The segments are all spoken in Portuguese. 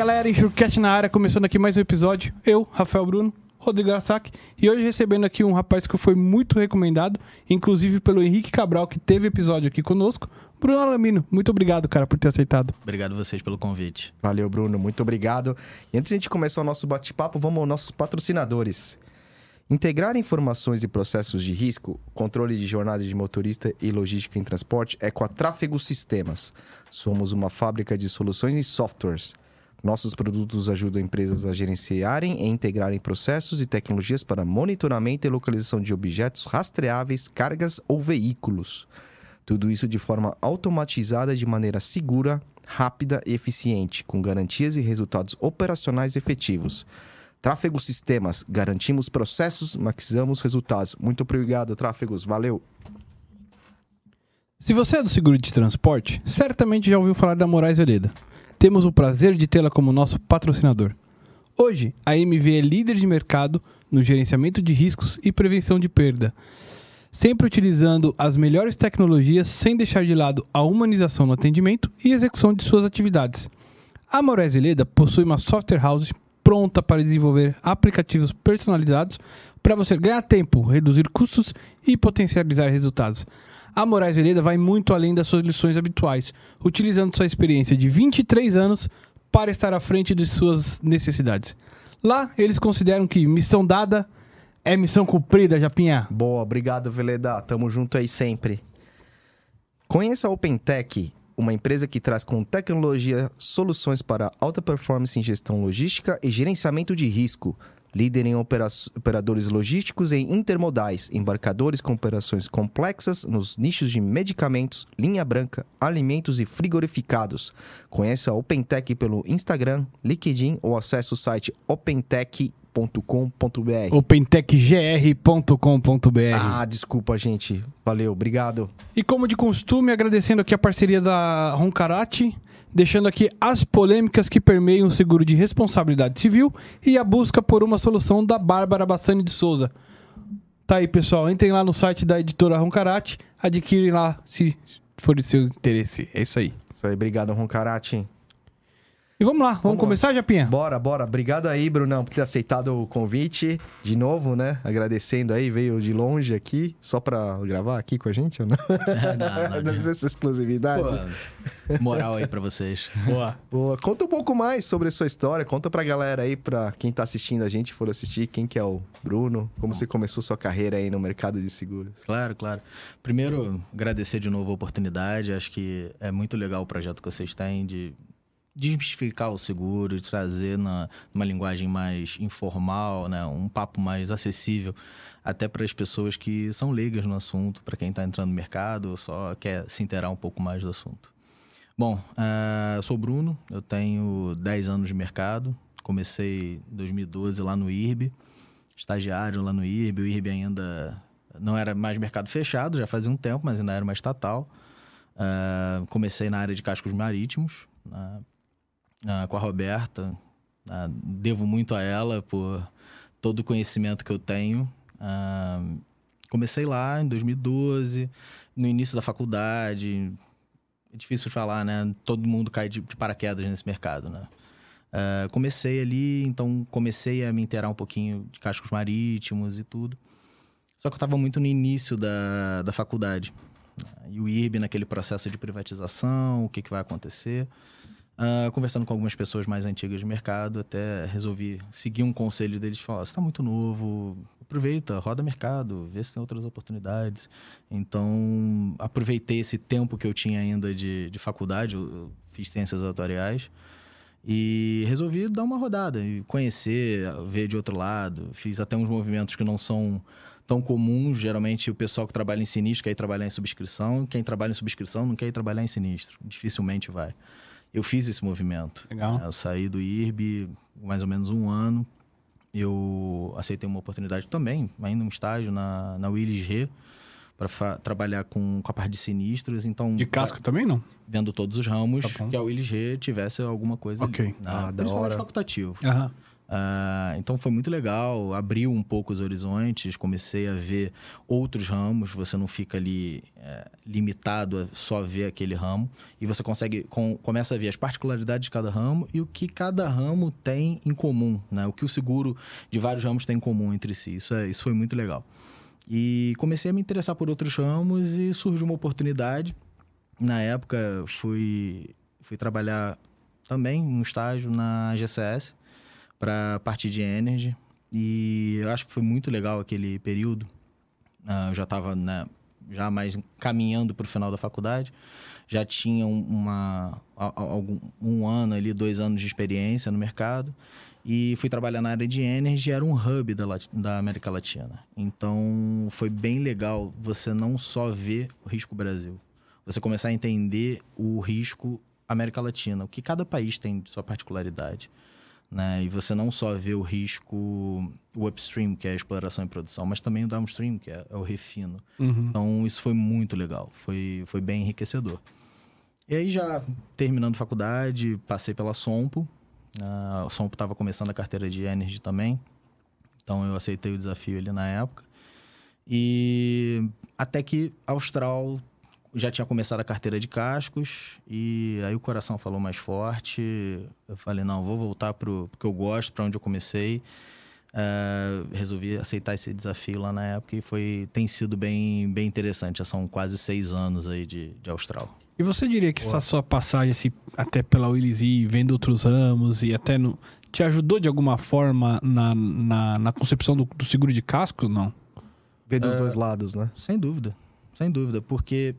galera, Enxurcast na área, começando aqui mais um episódio. Eu, Rafael Bruno, Rodrigo Arsac, e hoje recebendo aqui um rapaz que foi muito recomendado, inclusive pelo Henrique Cabral, que teve episódio aqui conosco. Bruno Alamino, muito obrigado, cara, por ter aceitado. Obrigado vocês pelo convite. Valeu, Bruno, muito obrigado. E antes de a gente começar o nosso bate-papo, vamos aos nossos patrocinadores. Integrar informações e processos de risco, controle de jornada de motorista e logística em transporte é com a Tráfego Sistemas. Somos uma fábrica de soluções e softwares. Nossos produtos ajudam empresas a gerenciarem e integrarem processos e tecnologias para monitoramento e localização de objetos rastreáveis, cargas ou veículos. Tudo isso de forma automatizada de maneira segura, rápida e eficiente, com garantias e resultados operacionais efetivos. Tráfego Sistemas, garantimos processos, maximizamos resultados. Muito obrigado, Tráfegos, valeu! Se você é do seguro de transporte, certamente já ouviu falar da Moraes Veleda. Temos o prazer de tê-la como nosso patrocinador. Hoje, a MV é líder de mercado no gerenciamento de riscos e prevenção de perda, sempre utilizando as melhores tecnologias sem deixar de lado a humanização no atendimento e execução de suas atividades. A Moraes Veleda possui uma software house pronta para desenvolver aplicativos personalizados para você ganhar tempo, reduzir custos e potencializar resultados. A Moraes Veleda vai muito além das suas lições habituais, utilizando sua experiência de 23 anos para estar à frente de suas necessidades. Lá, eles consideram que missão dada é missão cumprida, Japinha. Boa, obrigado, Veleda. Tamo junto aí sempre. Conheça a OpenTech, uma empresa que traz com tecnologia soluções para alta performance em gestão logística e gerenciamento de risco. Líder em opera operadores logísticos e intermodais, embarcadores com operações complexas nos nichos de medicamentos, linha branca, alimentos e frigorificados. Conheça a OpenTech pelo Instagram, LinkedIn ou acesse o site opentech.com.br. opentechgr.com.br. Ah, desculpa, gente. Valeu, obrigado. E como de costume, agradecendo aqui a parceria da Roncarate, deixando aqui as polêmicas que permeiam o seguro de responsabilidade civil e a busca por uma solução da Bárbara Bastani de Souza. Tá aí, pessoal. Entrem lá no site da editora Roncarate, adquirem lá se for de seu interesse. É isso aí. Isso aí, obrigado, Roncarate. E vamos lá, vamos, Vamos lá. começar, Japinha? Bora, bora. Obrigado aí, Brunão, por ter aceitado o convite de novo, né? Agradecendo aí, veio de longe aqui, só pra gravar aqui com a gente ou não? não, não, Essa exclusividade. Pô, moral aí pra vocês. Boa. Boa. Conta um pouco mais sobre a sua história. Conta pra galera aí, pra quem tá assistindo a gente, for assistir, quem que é o Bruno, como você começou sua carreira aí no mercado de seguros. Claro, claro. Primeiro, agradecer de novo a oportunidade. Acho que é muito legal o projeto que vocês têm de desmistificar o seguro, de trazer na, numa linguagem mais informal, né? um papo mais acessível, até para as pessoas que são leigas no assunto, para quem está entrando no mercado ou só quer se inteirar um pouco mais do assunto. Bom, uh, sou o Bruno, eu tenho 10 anos de mercado, comecei em 2012 lá no IRB, estagiário lá no IRB, o IRB ainda não era mais mercado fechado, já fazia um tempo, mas ainda era uma estatal. Uh, comecei na área de cascos marítimos, uh, uh, com a Roberta. devo muito a ela por todo o conhecimento que eu tenho. comecei lá em 2012, no início da faculdade. É difícil falar, né? Todo mundo cai de, paraquedas nesse mercado, né? Uh, comecei ali, então comecei a me inteirar um pouquinho de cascos marítimos e tudo. Só que eu estava muito no início da, da faculdade. E o IRB naquele processo de privatização, o que, que vai acontecer. Uh, conversando com algumas pessoas mais antigas de mercado, até resolvi seguir um conselho deles. Falar, você está muito novo, aproveita, roda mercado, vê se tem outras oportunidades. Então, aproveitei esse tempo que eu tinha ainda de, de faculdade, eu fiz ciências atuariais, e resolvi dar uma rodada e conhecer, ver de outro lado. Fiz até uns movimentos que não são tão comuns. Geralmente, o pessoal que trabalha em sinistro quer ir trabalhar em subscrição. Quem trabalha em subscrição não quer ir trabalhar em sinistro. Dificilmente vai. Eu fiz esse movimento. Legal. Eu saí do IRB mais ou menos um ano. Eu aceitei uma oportunidade também, ainda um estágio na, na Willis G, para trabalhar com, com a parte de sinistros. Então, De casco também, não? vendo todos os ramos, Tá que a Willis G tivesse alguma coisa Ok. ali, né? Ah, da hora. facultativo. Aham. Uh, então foi muito legal, abriu um pouco os horizontes, comecei a ver outros ramos, você não fica ali é, limitado a só ver aquele ramo, e você consegue, com, começa a ver as particularidades de cada ramo e o que cada ramo tem em comum, né? o que o seguro de vários ramos tem em comum entre si, isso, é, isso foi muito legal. E comecei a me interessar por outros ramos e surgiu uma oportunidade, na época fui, fui trabalhar também um estágio na GCS, para a parte de energy. E eu acho que foi muito legal aquele período. Uh, eu já estava né, já mais caminhando para o final da faculdade. Já tinha uma, algum, um ano ali, dois anos de experiência no mercado. E fui trabalhar na área de energy, era um hub da, da América Latina. Então foi bem legal você não só ver o risco Brasil, você começar a entender o risco América Latina, o que cada país tem de sua particularidade né? E você não só vê o risco, o upstream, que é a exploração e produção, mas também o downstream, que é, é o refino. Uhum. Então, isso foi muito legal, foi, foi bem enriquecedor. E aí, já terminando faculdade, passei pela Sompo. Uh, a Sompo estava começando a carteira de Energy também. Então, eu aceitei o desafio ali na época. E até que Austral já tinha começado a carteira de cascos e aí o coração falou mais forte. Eu falei, não, vou voltar pro que eu gosto, para onde eu comecei. Uh, resolvi aceitar esse desafio lá na época e foi tem sido bem, bem interessante. Já são quase seis anos aí de, de Austral. E você diria que Boa. essa sua passagem assim, até pela Willis e vendo outros ramos e até no, te ajudou de alguma forma na, na, na concepção do, do, seguro de casco, não? Ver dos uh, dois lados, né? Sem dúvida, sem dúvida, porque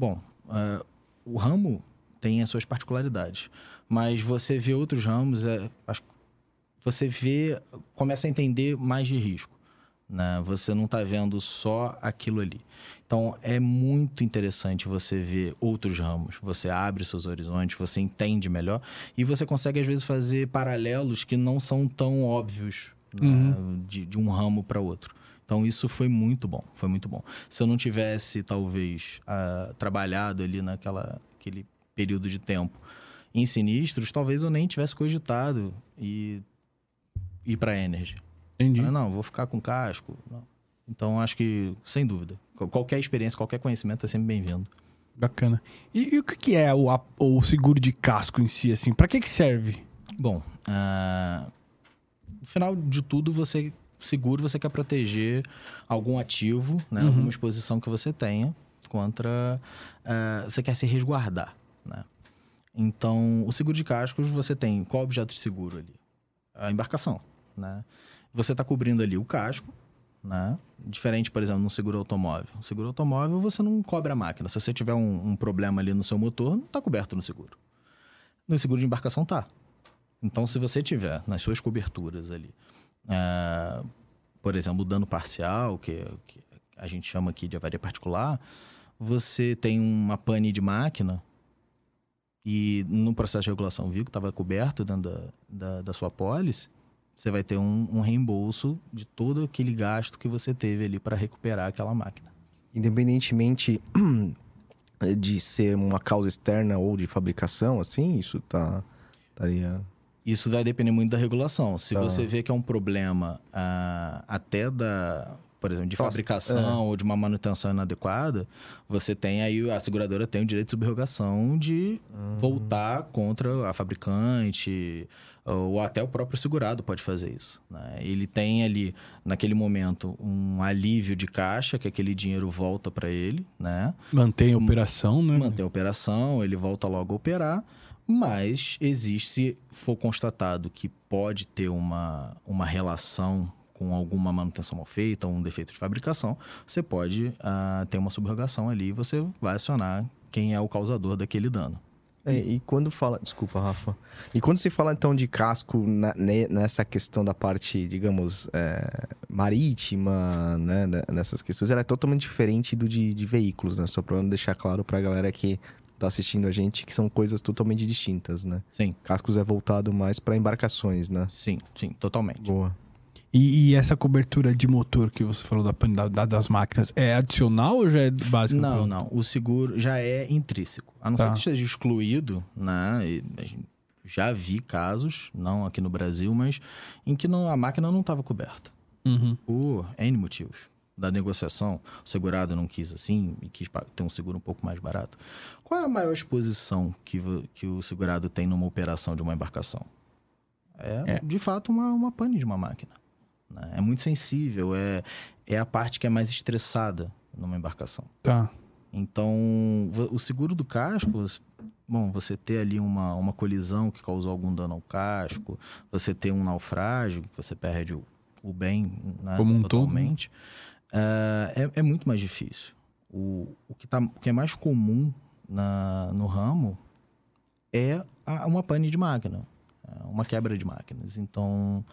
Bom, uh, o ramo tem as suas particularidades, mas você vê outros ramos, é, você vê, começa a entender mais de risco. Né? Você não está vendo só aquilo ali. Então é muito interessante você ver outros ramos. Você abre seus horizontes, você entende melhor e você consegue às vezes fazer paralelos que não são tão óbvios né? uhum. de, de um ramo para outro. Então isso foi muito bom, foi muito bom. Se eu não tivesse talvez uh, trabalhado ali naquela aquele período de tempo em sinistros, talvez eu nem tivesse cogitado e ir para Energy. Entendi. Ah, não, vou ficar com casco. Não. Então acho que sem dúvida, qualquer experiência, qualquer conhecimento é sempre bem-vindo. Bacana. E, e, o que é o, o seguro de casco em si, assim? Para que que serve? Bom, uh, no final de tudo você seguro você quer proteger algum ativo, né? Uhum. Alguma exposição que você tenha contra... Uh, você quer se resguardar, né? Então, o seguro de cascos, você tem qual objeto de seguro ali? A embarcação, né? Você está cobrindo ali o casco, né? Diferente, por exemplo, no seguro automóvel. O seguro automóvel, você não cobre a máquina. Se você tiver um, um problema ali no seu motor, não está coberto no seguro. No seguro de embarcação, tá. Então, se você tiver nas suas coberturas ali é, por exemplo, o dano parcial, que, que, a gente chama aqui de avaria particular, você tem uma pane de máquina e no processo de regulação viu que estava coberto dentro da, da, da, sua pólice, você vai ter um, um reembolso de todo aquele gasto que você teve ali para recuperar aquela máquina. Independentemente de ser uma causa externa ou de fabricação, assim, isso tá estaria isso vai depender muito da regulação. Se tá. você vê que é um problema uh, até da, por exemplo, de Posso, fabricação é. ou de uma manutenção inadequada, você tem aí, a seguradora tem o direito de subrogação de uhum. voltar contra a fabricante ou até o próprio segurado pode fazer isso. Né? Ele tem ali, naquele momento, um alívio de caixa, que aquele dinheiro volta para ele, né? Mantém a operação, né? Mantém a operação, ele volta logo a operar. Mas existe, se for constatado que pode ter uma, uma relação com alguma manutenção mal feita, um defeito de fabricação, você pode uh, ter uma subrogação ali e você vai acionar quem é o causador daquele dano. É, e quando fala. Desculpa, Rafa. E quando se fala então de casco na, nessa questão da parte, digamos, é, marítima, né? Nessas questões, ela é totalmente diferente do de, de veículos, né? Só para deixar claro para a galera que tá assistindo a gente, que são coisas totalmente distintas, né? Sim. Cascos é voltado mais para embarcações, né? Sim, sim, totalmente. Boa. E, e, essa cobertura de motor que você falou da, da, das máquinas, é adicional ou já é básico? Não, não. O seguro já é intrínseco. A não tá. ser que esteja excluído, né? Já vi casos, não aqui no Brasil, mas em que não, a máquina não estava coberta. Uhum. Por N motivos. Da negociação, o segurado não quis assim e quis ter um seguro um pouco mais barato. Qual é a maior exposição que, que o segurado tem numa operação de uma embarcação? É, É. de fato, uma, uma pane de uma máquina. né? É muito sensível, é, é a parte que é mais estressada numa embarcação. Tá. Então, o seguro do casco, bom, você ter ali uma, uma colisão que causou algum dano ao casco, você ter um naufrágio, você perde o, o bem né, Como um todo, totalmente, é, é, é muito mais difícil. O, o, que tá, o que é mais comum na, no ramo é a- uma pane de máquina, é uma quebra de máquinas. Então,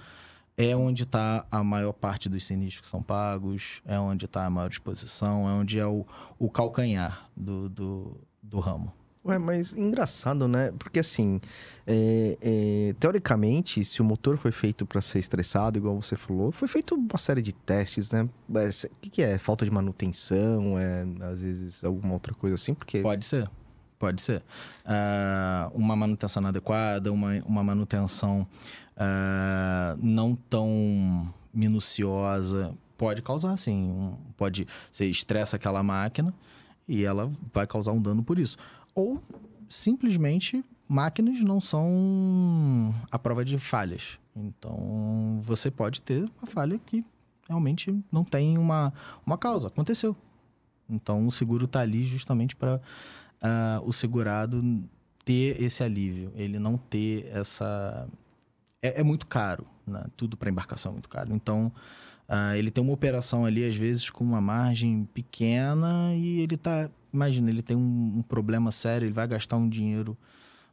é onde está a maior parte dos sinistros que são pagos, é onde está a maior exposição, é onde é o, o calcanhar do, do, do ramo. Ué, mas engraçado, né? Porque assim, é, é, teoricamente, se o motor foi feito para ser estressado, igual você falou, foi feito uma série de testes, né? O que, que é? Falta de manutenção? É, às vezes alguma outra coisa assim? Porque Pode ser, pode ser. Ah, uma manutenção inadequada, uma, uma manutenção ah, não tão minuciosa, pode causar, sim. um- pode, você estressa aquela máquina e ela vai causar um dano por isso. Ou, simplesmente, máquinas não são a prova de falhas. Então, você pode ter uma falha que realmente não tem uma, uma causa. Aconteceu. Então, o seguro está ali justamente para o segurado ter esse alívio, ele não ter essa. É, é muito caro, né? tudo para embarcação é muito caro. Então, ah, ele tem uma operação ali, às vezes, com uma margem pequena e ele tá. Imagina, ele tem um, um problema sério, ele vai gastar um dinheiro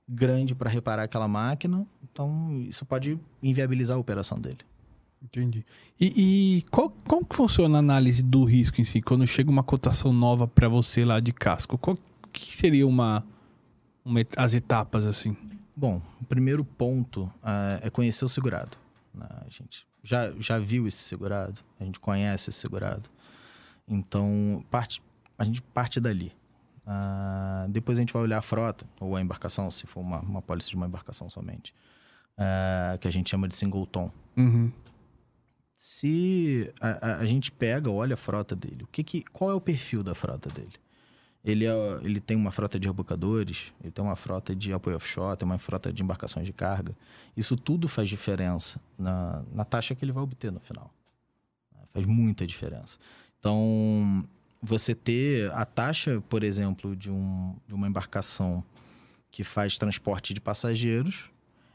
grande para reparar aquela máquina, então isso pode inviabilizar a operação dele. Entendi. E, e qual, como que funciona a análise do risco em si? Quando chega uma cotação nova para você lá de casco, qual que seria uma, uma as etapas assim? Bom, o primeiro ponto ah, é conhecer o segurado. né? A gente já, já viu esse segurado, a gente conhece esse segurado. Então, parte, a gente parte dali. Ah, depois a gente vai olhar a frota, ou a embarcação, se for uma, uma pólice de uma embarcação somente, ah, que a gente chama de singleton. Uhum. Se a, a- a gente pega, olha a frota dele, o que que, qual é o perfil da frota dele? Ele, é, ele tem uma frota de rebocadores, ele tem uma frota de apoio offshore, tem uma frota de embarcações de carga. Isso tudo faz diferença na, na taxa que ele vai obter no final. Faz muita diferença. Então, você ter a taxa, por exemplo, de, um, de uma embarcação que faz transporte de passageiros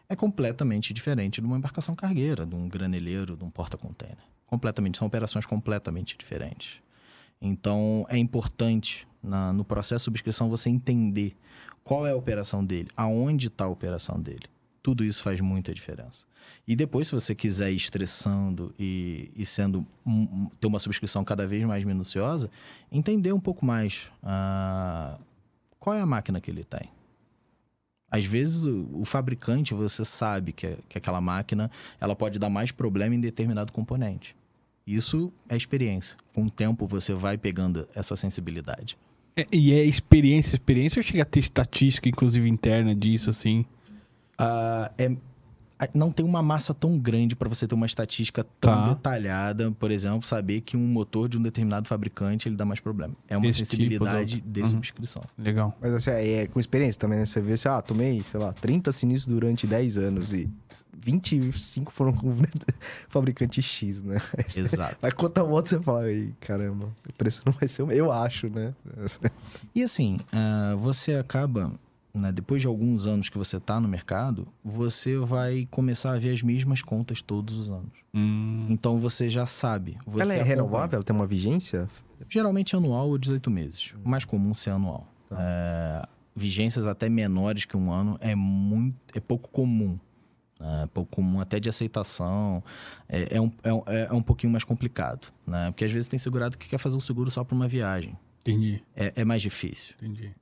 é completamente diferente de uma embarcação cargueira, de um graneleiro, de um porta-container. Completamente, são operações completamente diferentes. Então, é importante na- no processo de subscrição você entender qual é a operação dele, aonde está a operação dele. Tudo isso faz muita diferença. E depois, se você quiser ir estressando e, e sendo ter uma subscrição cada vez mais minuciosa, entender um pouco mais ah, qual é a máquina que ele tem. Às vezes, o, o fabricante, você sabe que, que aquela máquina ela pode dar mais problema em determinado componente. Isso é experiência. Com o tempo, você vai pegando essa sensibilidade. É, e é experiência, experiência ou chega a ter estatística, inclusive interna disso, assim? Ah, é, não tem uma massa tão grande para você ter uma estatística tão Tá. detalhada, por exemplo, saber que um motor de um determinado fabricante ele dá mais problema. É uma Esse tipo sensibilidade do- de Uhum. subscrição. Legal. Mas assim, é com experiência também, né? Você vê, assim, ah, tomei, sei lá, 30 sinistros durante 10 anos e 25 foram com fabricante X, né? Aí Exato. vai contar o outro, você fala, Ai, caramba, o preço não vai ser o mesmo. Eu acho, né? E assim, ah, você acaba, né, depois de alguns anos que você está no mercado, você vai começar a ver as mesmas contas todos os anos. Hum, Então você já sabe. Você Ela é acompanha. renovável? Ela tem uma vigência? Geralmente anual ou 18 meses. O mais comum ser anual. Tá. É, vigências até menores que um ano é muito, é pouco comum. É pouco comum até de aceitação. É, é um, é, um- é um pouquinho mais complicado, né? Porque às vezes tem segurado que quer fazer um seguro só para uma viagem. entendi, É, é mais difícil. entendi.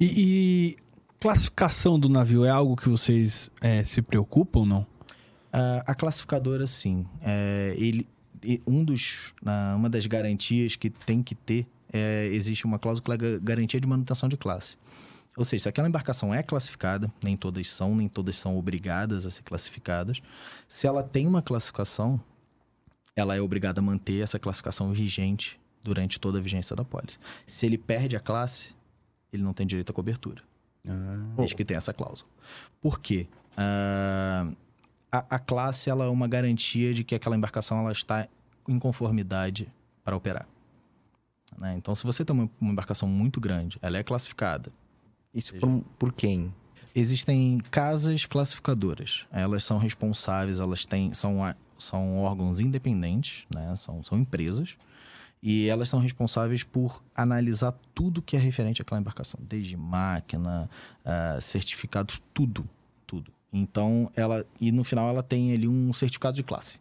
E, e classificação do navio é algo que vocês é, se preocupam ou não? A, a classificadora, sim. É, ele, um dos, ah, uma das garantias que tem que ter é, existe uma cláusula ga- garantia de manutenção de classe. Ou seja, se aquela embarcação é classificada, nem todas são, nem todas são obrigadas a ser classificadas. Se ela tem uma classificação, ela é obrigada a manter essa classificação vigente durante toda a vigência da pólice. Se ele perde a classe, ele não tem direito à cobertura. Desde que tenha essa cláusula. Por quê? Ah, a, a classe ela é uma garantia de que aquela embarcação ela está em conformidade para operar. Né? Então, se você tem uma, uma embarcação muito grande, ela é classificada. Isso por, por quem? Existem casas classificadoras. Elas são responsáveis, elas têm, são, são órgãos independentes, né? são, são empresas. E elas são responsáveis por analisar tudo que é referente àquela embarcação, desde máquina, ah, certificados, tudo, tudo. Então, ela e no final ela tem ali um certificado de classe.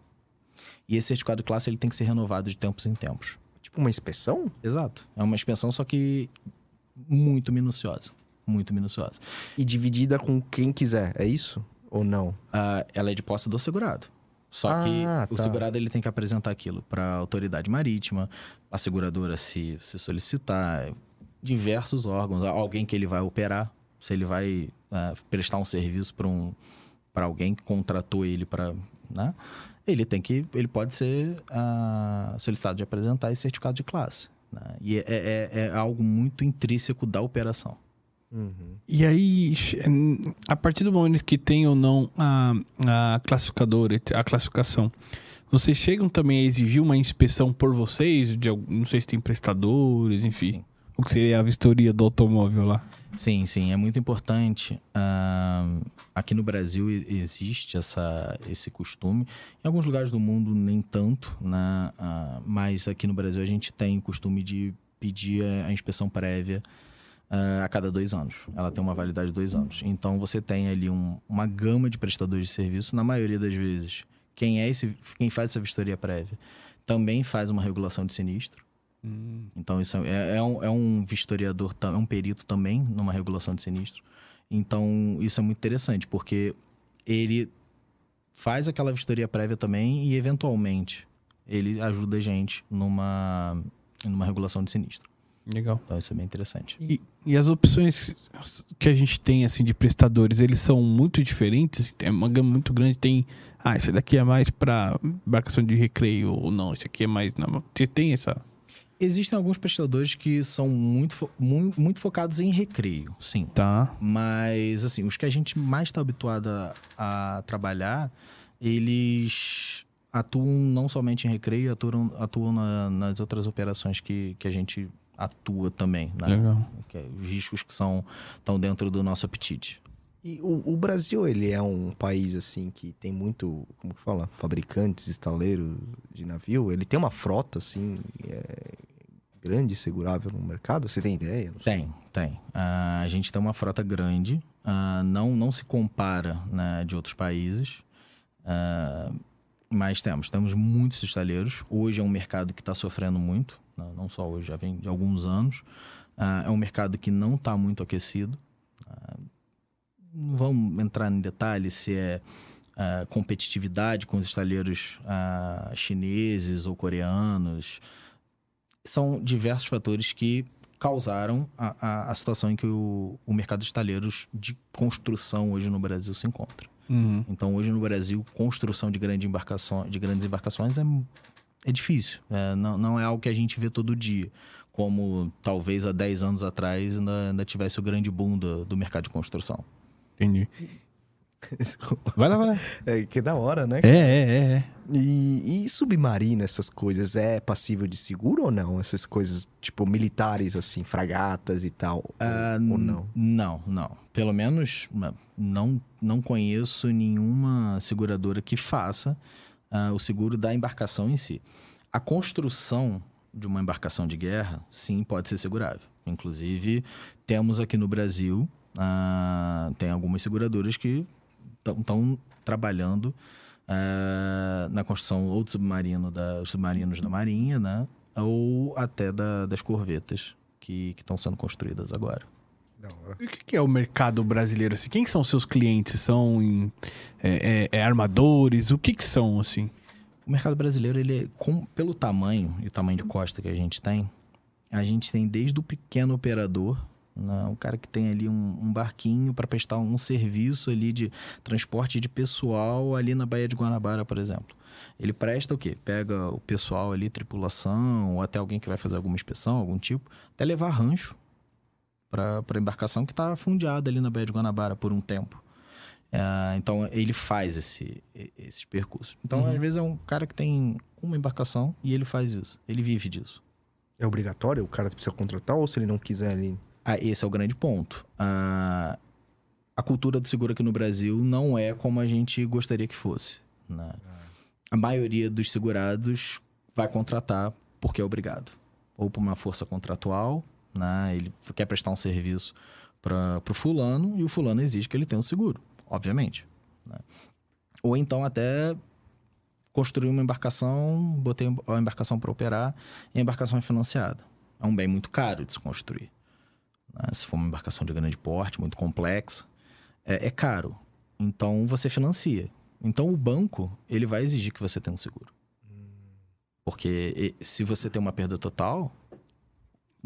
E esse certificado de classe ele tem que ser renovado de tempos em tempos. Tipo uma inspeção? Exato. É uma inspeção só que muito minuciosa, muito minuciosa. E dividida com quem quiser, é isso? Ou não? Ah, ela é de posse do segurado. Só Ah, que o tá. segurado ele tem que apresentar aquilo para a autoridade marítima, a seguradora se, se solicitar, diversos órgãos, alguém que ele vai operar, se ele vai ah, prestar um serviço para um, para alguém que contratou ele para, né? Ele tem que, ele pode ser ah, solicitado de apresentar esse certificado de classe. né? E é, é- é algo muito intrínseco da operação. Uhum. E aí, a partir do momento que tem ou não a, a classificadora, a classificação, vocês chegam também a exigir uma inspeção por vocês? De, não sei se tem prestadores, enfim. Sim. O que seria a vistoria do automóvel lá? Sim, sim, é muito importante. Ah, aqui no Brasil existe essa, esse costume. Em alguns lugares do mundo, nem tanto, né? Ah, mas aqui no Brasil a gente tem o costume de pedir a inspeção prévia ah, a cada dois anos. Ela tem uma validade de dois anos. Então você tem ali um- uma gama de prestadores de serviço, na maioria das vezes. Quem é esse, quem faz essa vistoria prévia também faz uma regulação de sinistro. Então, isso é, é um, é um vistoriador, é um perito também numa regulação de sinistro. Então, isso é muito interessante, porque ele faz aquela vistoria prévia também e, eventualmente, ele ajuda a gente numa, numa regulação de sinistro. Legal. Então, isso é bem interessante. E, e as opções que a gente tem, assim, de prestadores, eles são muito diferentes? É uma gama muito grande. Tem, ah, esse daqui é mais para embarcação de recreio, ou não, esse aqui é mais... Não, você tem essa... Existem alguns prestadores que são muito, fo- mu- muito focados em recreio, sim. Tá. Mas, assim, os que a gente mais está habituado a, a trabalhar, eles atuam não somente em recreio, atuam, atuam na- nas outras operações que, que a gente atua também, né? Legal. Que é os riscos que são estão dentro do nosso apetite. E o, o Brasil, ele é um país, assim, que tem muito, como que fala? Fabricantes, estaleiros de navio. Ele tem uma frota, assim, é, grande, segurável no mercado? Você tem ideia? Tem, tem. Ah, a gente tem uma frota grande, ah, não, não se compara né, de outros países, ah, mas temos, temos muitos estaleiros. Hoje é um mercado que está sofrendo muito, né, não só hoje, já vem de alguns anos. Ah, é um mercado que não está muito aquecido. Ah, não vamos entrar em detalhes se é ah, competitividade com os estaleiros chineses ou coreanos. São diversos fatores que causaram a, a, a situação em que o, o mercado de estaleiros de construção hoje no Brasil se encontra. Uhum. Então, hoje no Brasil, construção de, grande embarcações, de grandes embarcações é, é difícil. É, não, não é algo que a gente vê todo dia. Como talvez há 10 anos atrás ainda, ainda tivesse o grande boom do, do mercado de construção. Entendi. Vai lá, vai lá. É, que da hora, né? É, é, é. é. E, e submarino, essas coisas, é passível de seguro ou não? Essas coisas, tipo, militares, assim, fragatas e tal? ou- Ah, ou, n- não? Não, não. Pelo menos não, não conheço nenhuma seguradora que faça ah, o seguro da embarcação em si. A construção de uma embarcação de guerra, sim, pode ser segurável. Inclusive, temos aqui no Brasil, ah, tem algumas seguradoras que estão trabalhando ah, na construção ou do submarino, da, os submarinos da Marinha, né? Ou até da- das corvetas que estão sendo construídas agora. Da hora. E o que é o mercado brasileiro, assim? Quem são seus clientes? São em- é, é- é armadores? O que que são, assim? O mercado brasileiro, ele é, com- pelo tamanho e o tamanho de costa que a gente tem, a gente tem desde o pequeno operador, né? um cara que tem ali um, um barquinho para prestar um serviço ali de transporte de pessoal ali na Baía de Guanabara, por exemplo. Ele presta o quê? Pega o pessoal ali, tripulação, ou até alguém que vai fazer alguma inspeção, algum tipo, até levar rancho para a embarcação que está fundeada ali na Baía de Guanabara por um tempo. É, então ele faz esse, esse percurso. Então, Uhum. às vezes, é um cara que tem uma embarcação e ele faz isso. Ele vive disso. É obrigatório? O cara precisa contratar ou se ele não quiser ali? Ah, esse é o grande ponto. Ah, a cultura do seguro aqui no Brasil não é como a gente gostaria que fosse. né? A maioria dos segurados vai contratar porque é obrigado. Ou por uma força contratual, né? ele quer prestar um serviço para o fulano e o fulano exige que ele tenha um seguro, obviamente. né? Ou então até construir uma embarcação, botei a embarcação para operar e a embarcação é financiada. É um bem muito caro de se construir né? se for uma embarcação de grande porte, muito complexa, é, é caro. Então você financia. Então o banco ele vai exigir que você tenha um seguro, porque e- se você tem uma perda total,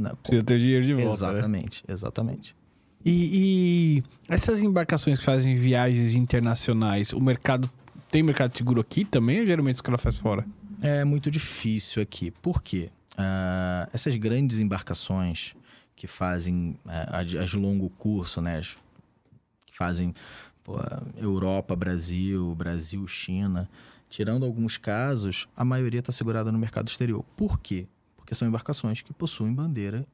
né, Precisa ter dinheiro de volta. né? exatamente, exatamente. E, e essas embarcações que fazem viagens internacionais, o mercado. Tem mercado seguro aqui também ou geralmente os caras fazem fora? É muito difícil aqui. Por quê? Ah, essas grandes embarcações que fazem as as de longo curso, né? as que fazem pô, Europa, Brasil, Brasil, China. Tirando alguns casos, a maioria está segurada no mercado exterior. Por quê? Porque são embarcações que possuem bandeira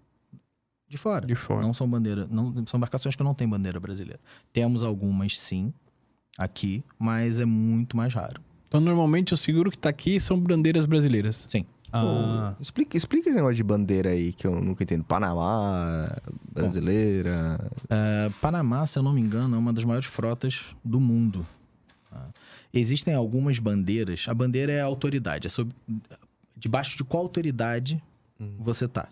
de fora. De fora. Não são bandeira, não são embarcações que não têm bandeira brasileira. Temos algumas sim aqui, mas é muito mais raro. Então, normalmente, o seguro que tá aqui são bandeiras brasileiras. Sim. Ah, Pô, explica, explica esse negócio de bandeira aí, que eu nunca entendo. Panamá, brasileira. É, Panamá, se eu não me engano, é uma das maiores frotas do mundo. tá? Existem algumas bandeiras. A bandeira é a autoridade. É sob... Debaixo de qual autoridade você tá?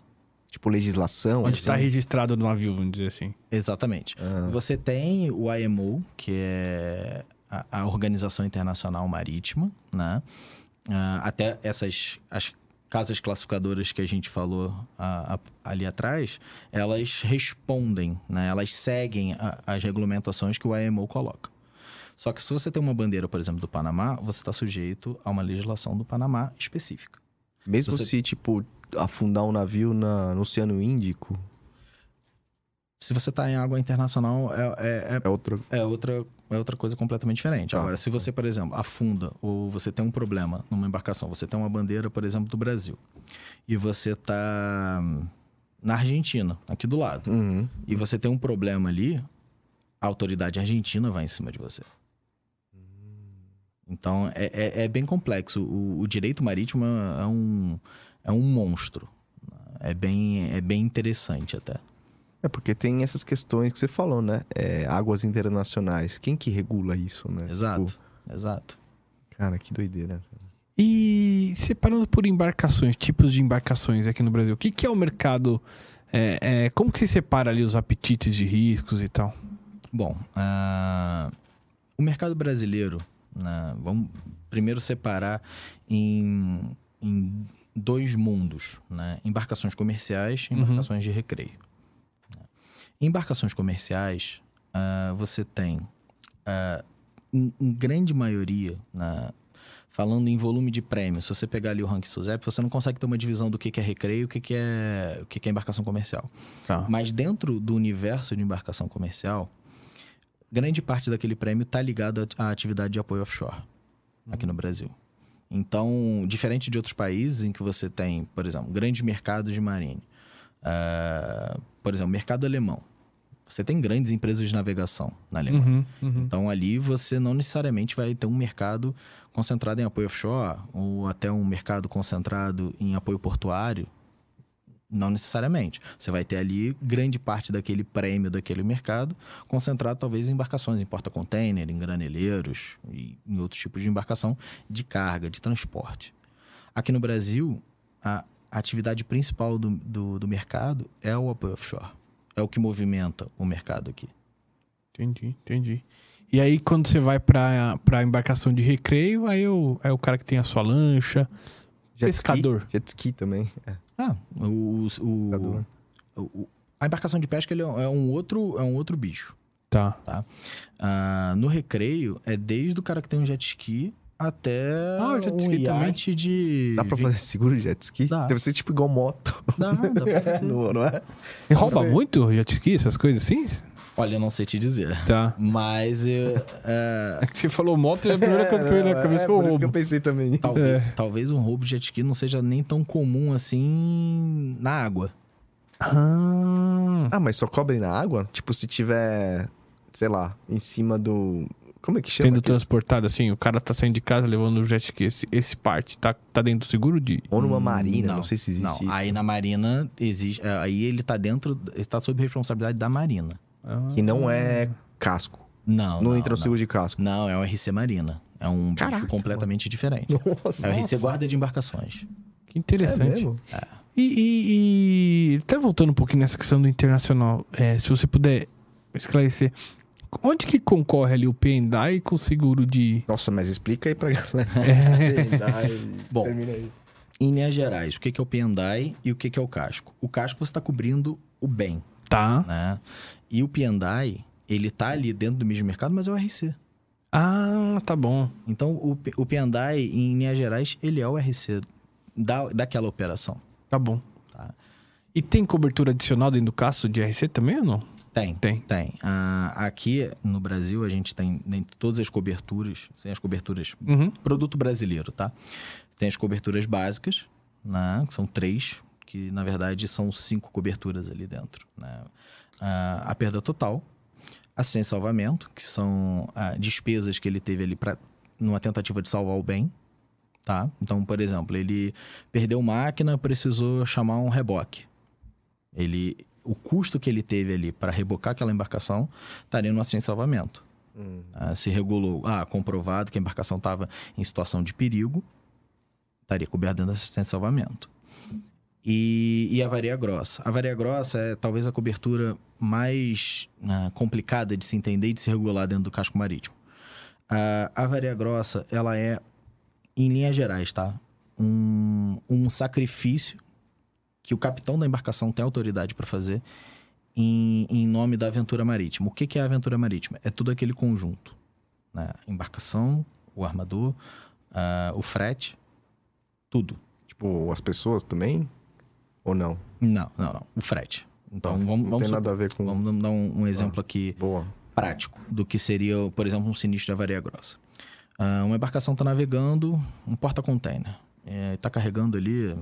Tipo, legislação. onde assim. está registrado no navio, vamos dizer assim. Exatamente. Ah. Você tem o IMO, que é a, a Organização Internacional Marítima, né? Ah, até essas as casas classificadoras que a gente falou ah, a- ali atrás, elas respondem, né? Elas seguem a- as regulamentações que o IMO coloca. Só que se você tem uma bandeira, por exemplo, do Panamá, você está sujeito a uma legislação do Panamá específica. Mesmo Você- se, tipo, afundar um navio na, no Oceano Índico, Se você está em água internacional, é- é- é é outro. É outra, é outra coisa completamente diferente. Tá. Agora, se você, por exemplo, afunda ou você tem um problema numa embarcação, você tem uma bandeira, por exemplo, do Brasil, e você está na Argentina, aqui do lado, Uhum. e você tem um problema ali, a autoridade argentina vai em cima de você. Então, é, é, é bem complexo. O, o direito marítimo é um, é um monstro. É bem, é bem interessante até. É porque tem essas questões que você falou, né? É, águas internacionais. Quem que regula isso, né? Exato, Tipo, exato. cara, que doideira. E separando por embarcações, tipos de embarcações aqui no Brasil, o que, que é o mercado? é, é, como que se separa ali os apetites de riscos e tal? Bom, ah, o mercado brasileiro, vamos primeiro separar em, em dois mundos, né, embarcações comerciais e Uhum. embarcações de recreio. Em embarcações comerciais, ah, você tem, ah, em, em grande maioria, né, falando em volume de prêmio, se você pegar ali o ranking SUSEP, você não consegue ter uma divisão do que que é recreio e o que que é, o que que é embarcação comercial. Tá. Mas dentro do universo de embarcação comercial, grande parte daquele prêmio está ligado à atividade de apoio offshore aqui no Brasil. Então, diferente de outros países em que você tem, por exemplo, grandes mercados de marine, ah, por exemplo, mercado alemão, você tem grandes empresas de navegação na Alemanha. Uhum, uhum. Então ali você não necessariamente vai ter um mercado concentrado em apoio offshore ou até um mercado concentrado em apoio portuário. Não necessariamente. Você vai ter ali grande parte daquele prêmio daquele mercado concentrado talvez em embarcações, em porta-container, em graneleiros e em outros tipos de embarcação de carga, de transporte. Aqui no Brasil, a a atividade principal do, do, do mercado é o apoio offshore. É o que movimenta o mercado aqui. Entendi, entendi. E aí, quando você vai pra, pra embarcação de recreio, aí o, é o cara que tem a sua lancha. Jet ski? Pescador. Jet ski também. É, Ah, o, o, o- o- A embarcação de pesca ele é um- é um outro, é um outro bicho. Tá. Ah, no recreio, é desde o cara que tem um jet ski até Ah, o jet um ski também. iate de... Dá pra fazer seguro de jet ski? Dá. Deve ser tipo igual moto. Dá, dá pra fazer. não, não é? E rouba muito jet ski, essas coisas assim? Olha, eu não sei te dizer. Tá. Mas eu, é, É você falou moto e a primeira coisa que veio na não, cabeça é, foi o por isso que eu roubo. pensei também. talvez, É. talvez um roubo de jet ski não seja nem tão comum assim na água. Ah, Ah, mas só cobre na água? Tipo, se tiver, sei lá, em cima do... Como é que chama? sendo aqueles- transportado assim, o cara tá saindo de casa levando o jet ski. Esse, esse parte tá, tá dentro do seguro de. Ou numa marina, não, Não, sei se existe Não, isso. aí na marina existe. é, Aí ele tá dentro. Ele tá sob responsabilidade da marina. Ah. Que não é casco. Não. Não, não entra no não. seguro de casco. Não, é um RC Marina. É um Caraca, bicho completamente diferente. Nossa. É o RC Guarda de Embarcações. Que É interessante. mesmo? E, e, e até voltando um pouquinho nessa questão do internacional, é, se você puder esclarecer, onde que concorre ali o P&I com o seguro de... Nossa, mas explica aí pra galera. É, Bom. Termina aí. Em linhas gerais, o que é o P&I e o que que é o casco? O casco você está cobrindo o bem, tá. né? E o P&I, ele tá ali dentro do mesmo mercado, mas é o RC. Ah, tá bom. Então, o, o P&I, em linhas gerais, ele é o RC da, daquela operação. Tá bom. Tá. E tem cobertura adicional dentro do caso de RC também ou não? Tem. Tem. Tem. Ah, aqui no Brasil, a gente tem dentro todas as coberturas, tem as coberturas Uhum. produto brasileiro, tá? Tem as coberturas básicas, né? Que são três, que na verdade são cinco coberturas ali dentro. Né? Ah, a perda total, assistência e salvamento, que são ah, despesas que ele teve ali para numa tentativa de salvar o bem, tá? Então, por exemplo, ele perdeu máquina, precisou chamar um reboque. Ele, o custo que ele teve ali para rebocar aquela embarcação estaria no assistência e salvamento. Hum. Ah, se regulou, ah, comprovado que a embarcação estava em situação de perigo, estaria coberto dentro da assistência e salvamento. E, e a varia grossa. A varia grossa é talvez a cobertura mais ah, complicada de se entender e de se regular dentro do casco marítimo. Ah, a varia grossa, ela é, em linhas gerais, tá? Um, um sacrifício que o capitão da embarcação tem autoridade para fazer em, em nome da aventura marítima. O que, que é a aventura marítima? É tudo aquele conjunto. Né? Embarcação, o armador, ah, o frete, tudo. Tipo, as pessoas também? Ou não? Não, não, não. O frete. Então, vamos, não vamos, tem nada a ver com... vamos dar um, um exemplo aqui Boa. prático do que seria, por exemplo, um sinistro de avaria grossa. Ah, uma embarcação está navegando, um porta-container. Está carregando ali,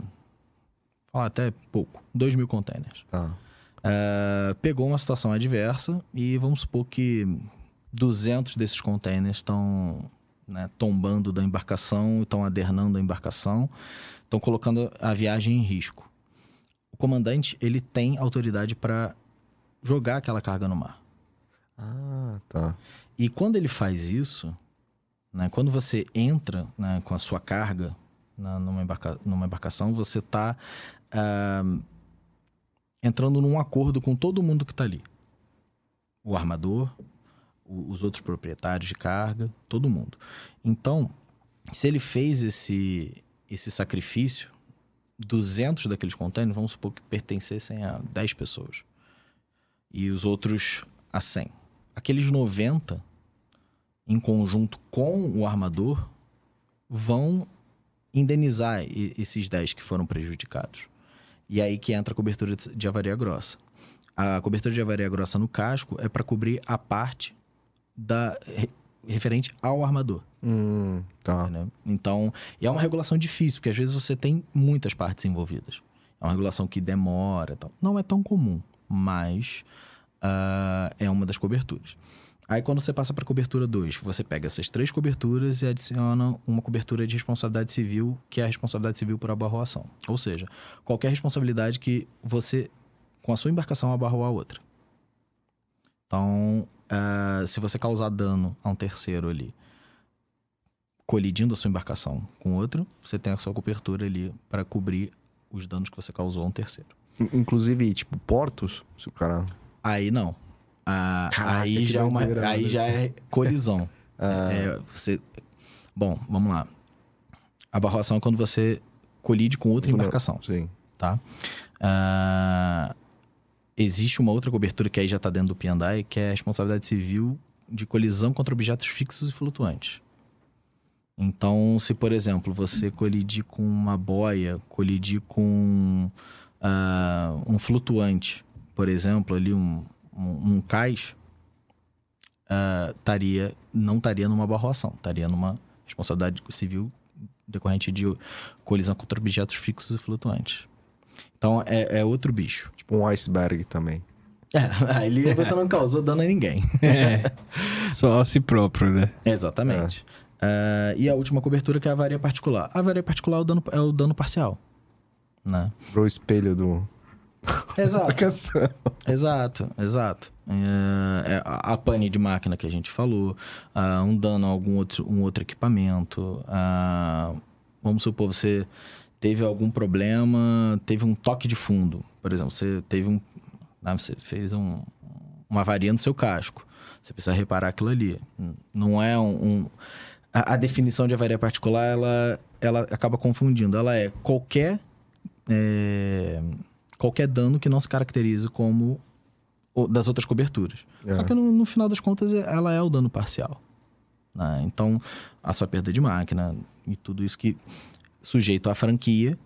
falar até pouco, 2 mil containers. Tá. Ah, pegou uma situação adversa e vamos supor que 200 desses containers estão né, tombando da embarcação, estão adernando a embarcação, estão colocando a viagem em risco. O comandante ele tem autoridade para jogar aquela carga no mar. Ah, tá. E quando ele faz isso, né, quando você entra né, com a sua carga na- numa, embarca- numa embarcação, você está entrando num acordo com todo mundo que está ali. O armador, o- os outros proprietários de carga, todo mundo. Então, se ele fez esse, esse sacrifício, 200 daqueles containers, vamos supor que pertencessem a 10 pessoas. E os outros a 100 aqueles 90, em conjunto com o armador, vão indenizar esses 10 que foram prejudicados. E aí que entra a cobertura de- avaria grossa. A cobertura de avaria grossa no casco é para cobrir a parte da referente ao armador. Hum, tá. entendeu? Então, é uma regulação difícil, porque às vezes você tem muitas partes envolvidas. É uma regulação que demora, e tal. não é tão comum, mas ah, é uma das coberturas. Aí quando você passa para cobertura 2, você pega essas três coberturas e adiciona uma cobertura de responsabilidade civil, que é a responsabilidade civil por abarroação. Ou seja, qualquer responsabilidade que você, com a sua embarcação, abarrou a outra. Então, ah, se você causar dano a um terceiro ali, colidindo a sua embarcação com outra, você tem a sua cobertura ali para cobrir os danos que você causou a um terceiro. In- Inclusive, tipo, portos, se o cara... Aí não. Ah, Caraca, aí já, é, uma, aí já isso. é colisão. Ah, É, você... Bom, vamos lá. A barroação é quando você colide com outra embarcação, Sim. tá? Ah, existe uma outra cobertura que aí já está dentro do P&I, que é a responsabilidade civil de colisão contra objetos fixos e flutuantes. Então, se por exemplo você colidir com uma boia, colidir com uh, um flutuante, por exemplo, ali um, um, um cais, uh, taria, não estaria numa barroação, estaria numa responsabilidade civil decorrente de colisão contra objetos fixos e flutuantes. Então é, é outro bicho. Tipo um iceberg também. É, ali você não causou dano a ninguém. É, só a si próprio, né? Exatamente. É. Uh, e a última cobertura que é a avaria particular. A avaria particular é o dano, é o dano parcial. Né? Pro espelho do. Exato. exato, exato. É, a, a pane de máquina que a gente falou, uh, um dano a algum outro, um outro equipamento. Uh, vamos supor, você teve algum problema, teve um toque de fundo. Por exemplo, você teve um. Né, você fez um, uma avaria no seu casco. Você precisa reparar aquilo ali. Não é um. um a, a, definição de avaria particular, ela, ela acaba confundindo. Ela é qualquer. É, qualquer dano que não se caracterize como das outras coberturas. É. Só que no, no, final das contas ela é o dano parcial. Né? Então, a sua perda de máquina e tudo isso que sujeito à franquia,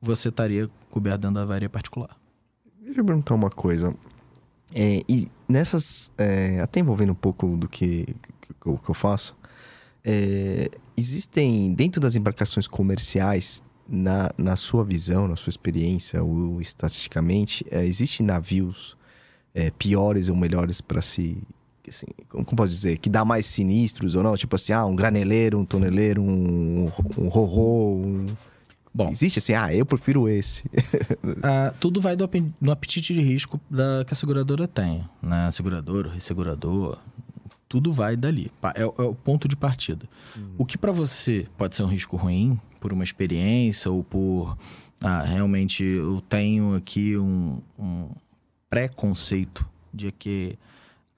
você estaria coberto dentro da avaria particular. Deixa eu perguntar uma coisa. É, e nessas. É, até envolvendo um pouco do que, que, que eu faço. É, existem, dentro das embarcações comerciais, na, na sua visão, na sua experiência, ou estatisticamente, é, existem navios é, piores ou melhores para se. Assim, como, posso dizer? Que dá mais sinistros ou não? Tipo assim, ah, um graneleiro, um toneleiro, um, um rorô, um. Bom, existe assim, ah, eu prefiro esse. ah, tudo vai do, do, apetite de risco da, que a seguradora tem, né? Segurador, ressegurador, tudo vai dali. É, é o ponto de partida. Uhum. O que para você pode ser um risco ruim, por uma experiência ou por. Ah, realmente eu tenho aqui um, um preconceito de que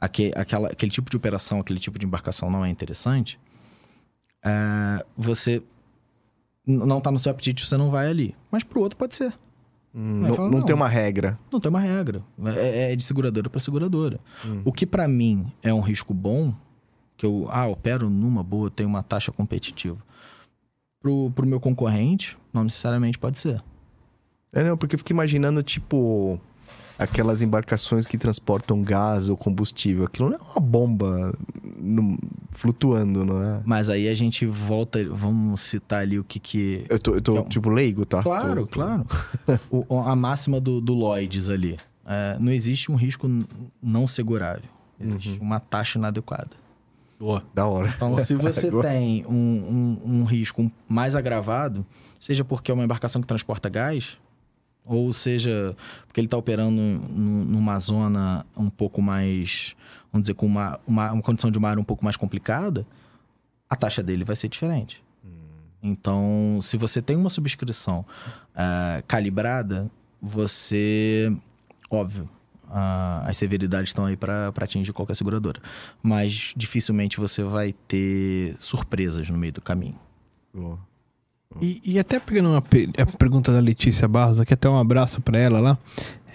aquele, aquela, aquele tipo de operação, aquele tipo de embarcação não é interessante, é, você não está no seu apetite, você não vai ali. Mas para o outro pode ser. Hum, não, fala, não, não, tem uma regra. Não tem uma regra. É, é de seguradora para seguradora. Hum. O que para mim é um risco bom, que eu ah, opero numa boa, tenho uma taxa competitiva pro, pro meu concorrente, não necessariamente pode ser. É, não, porque eu fico imaginando, tipo, aquelas embarcações que transportam gás ou combustível. Aquilo não é uma bomba no, flutuando, não é? Mas aí a gente volta, vamos citar ali o que que... Eu tô, eu tô um... tipo, leigo, tá? Claro, tô, claro. o, a máxima do, do Lloyds ali. É, não existe um risco não segurável. Existe uhum. uma taxa inadequada. Boa. Da hora. Então, se você tem um, um, um, risco mais agravado, seja porque é uma embarcação que transporta gás, ou seja porque ele está operando numa zona um pouco mais, vamos dizer, com uma, uma, uma, condição de mar um pouco mais complicada, a taxa dele vai ser diferente. Hum. Então, se você tem uma subscrição uh, calibrada, você, óbvio, as severidades estão aí para atingir qualquer seguradora. Mas dificilmente você vai ter surpresas no meio do caminho. E, e, até pegando uma a pergunta da Letícia Barros, aqui até um abraço para ela lá.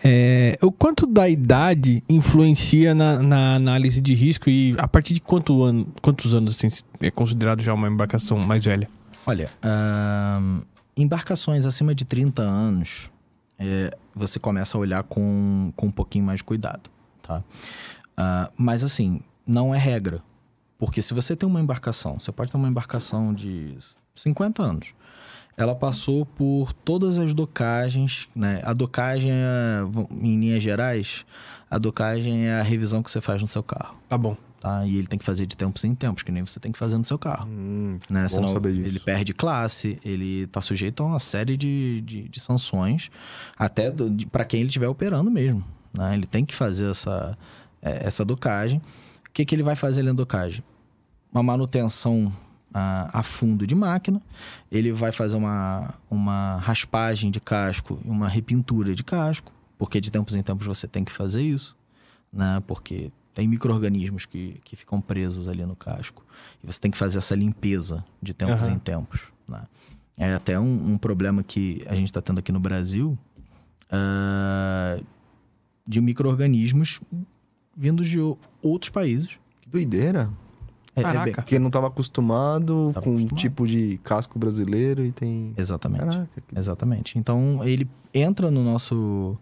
É, o quanto da idade influencia na, na, análise de risco e a partir de quanto ano, quantos anos assim, é considerado já uma embarcação mais velha? Olha, uh, embarcações acima de 30 anos, é, você começa a olhar com, com um pouquinho mais de cuidado, tá? Uh, mas assim, não é regra. Porque se você tem uma embarcação, você pode ter uma embarcação de 50 anos. Ela passou por todas as docagens, né? A docagem, é, em linhas gerais, a docagem é a revisão que você faz no seu carro. Tá bom. Tá? E ele tem que fazer de tempos em tempos, que nem você tem que fazer no seu carro. Hum, né? Senão ele perde classe, ele está sujeito a uma série de, de, de sanções, até para quem ele estiver operando mesmo. Né? Ele tem que fazer essa, é, essa docagem. O que, que ele vai fazer além da docagem? Uma manutenção a, a, fundo de máquina, ele vai fazer uma, uma raspagem de casco e uma repintura de casco, porque de tempos em tempos você tem que fazer isso, né? porque tem micro-organismos que, que ficam presos ali no casco. E você tem que fazer essa limpeza de tempos uhum. em tempos. Né? É até um, um, problema que a gente está tendo aqui no Brasil. Uh, de micro-organismos vindos de outros países. Que doideira. É- é bem- Porque não tava acostumado Tava com um acostumado. tipo de casco brasileiro e tem. exatamente. Caraca, que Exatamente. Então, ele entra no nosso,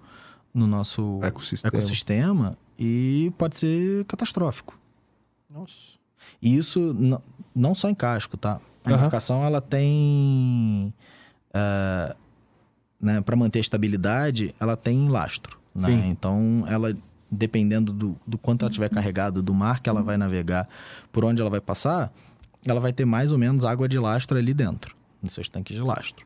no nosso ecossistema. ecossistema e pode ser catastrófico. Nossa. E isso não só em casco, tá? A embarcação, ela tem... eh, né, para manter a estabilidade, ela tem lastro. Né? Sim. Então, ela, dependendo do, do quanto ela tiver carregado, do mar que ela vai navegar, por onde ela vai passar, ela vai ter mais ou menos água de lastro ali dentro, nos seus tanques de lastro.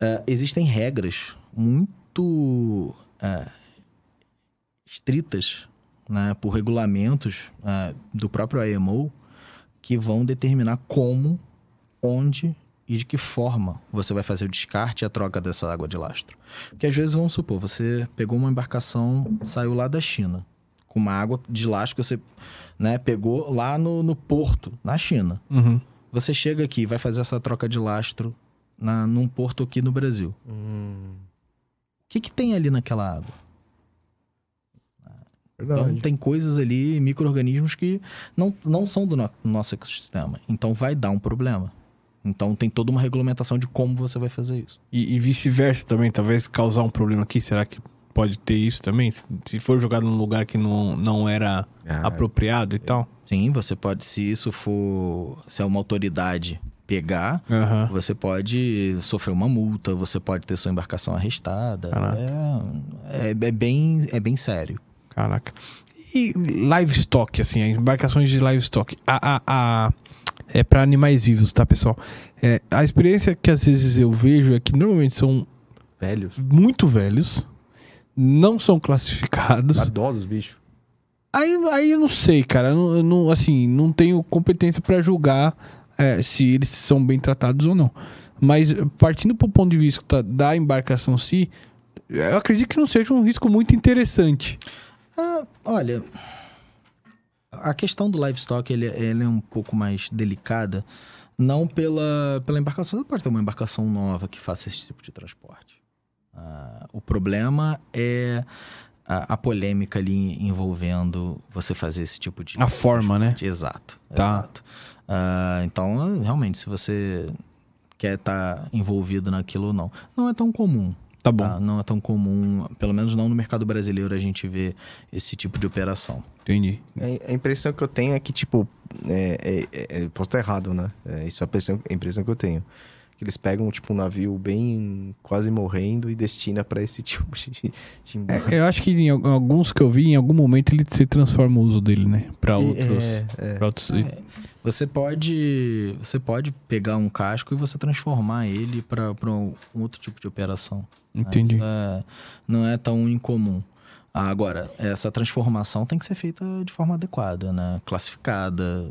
Eh, existem regras muito eh, estritas né, por regulamentos eh, do próprio IMO que vão determinar como, onde e de que forma você vai fazer o descarte e a troca dessa água de lastro. Porque às vezes, vamos supor, você pegou uma embarcação, saiu lá da China, com uma água de lastro que você né, pegou lá no, no porto, na China. Uhum. Você chega aqui e vai fazer essa troca de lastro na, num porto aqui no Brasil. Hum, O que, que tem ali naquela água? Então, tem coisas ali, micro-organismos que não, não são do no- nosso ecossistema. Então, vai dar um problema. Então, tem toda uma regulamentação de como você vai fazer isso. E, e vice-versa também, talvez causar um problema aqui. Será que pode ter isso também? Se- for jogado num lugar que não, não era Ah, apropriado e tal? Sim, você pode, se isso for, se é uma autoridade pegar, Aham. você pode sofrer uma multa, você pode ter sua embarcação arrestada. Caraca. É, é, é bem, é bem sério. Caraca. E livestock, assim, embarcações de livestock. A, a, a- é para animais vivos, tá, pessoal? É, a experiência que às vezes eu vejo é que normalmente são Velhos. muito velhos, não são classificados. Adoro os bichos. Aí, aí eu não sei, cara. Eu não, assim, não tenho competência pra julgar é, se eles são bem tratados ou não. Mas partindo pro ponto de vista da embarcação em si, eu acredito que não seja um risco muito interessante. Ah, olha, a questão do livestock ele, ele é um pouco mais delicada, não pela, pela embarcação. Você pode ter uma embarcação nova que faça esse tipo de transporte. Ah, o problema é a, a polêmica ali envolvendo você fazer esse tipo de. A forma, né? Exato. Tá. exato. Ah, então, realmente, se você quer estar envolvido naquilo ou não, não é tão comum. Tá bom, Tá? Não é tão comum, pelo menos não no mercado brasileiro, a gente vê esse tipo de operação. entendi. É, A impressão que eu tenho é que, tipo, é, é- é- posso estar errado, né? É, isso é a impressão, a impressão que eu tenho. Que eles pegam, tipo, um navio bem quase morrendo e destina pra esse tipo de, de. É, eu acho que em al- alguns que eu vi, em algum momento ele se transforma o uso dele, né? Pra E- outros. é, é. pra outros É, Você pode, você pode pegar um casco e você transformar ele para um outro tipo de operação. né? Entendi. É- não é tão incomum. Ah, Agora, essa transformação tem que ser feita de forma adequada, né? Classificada.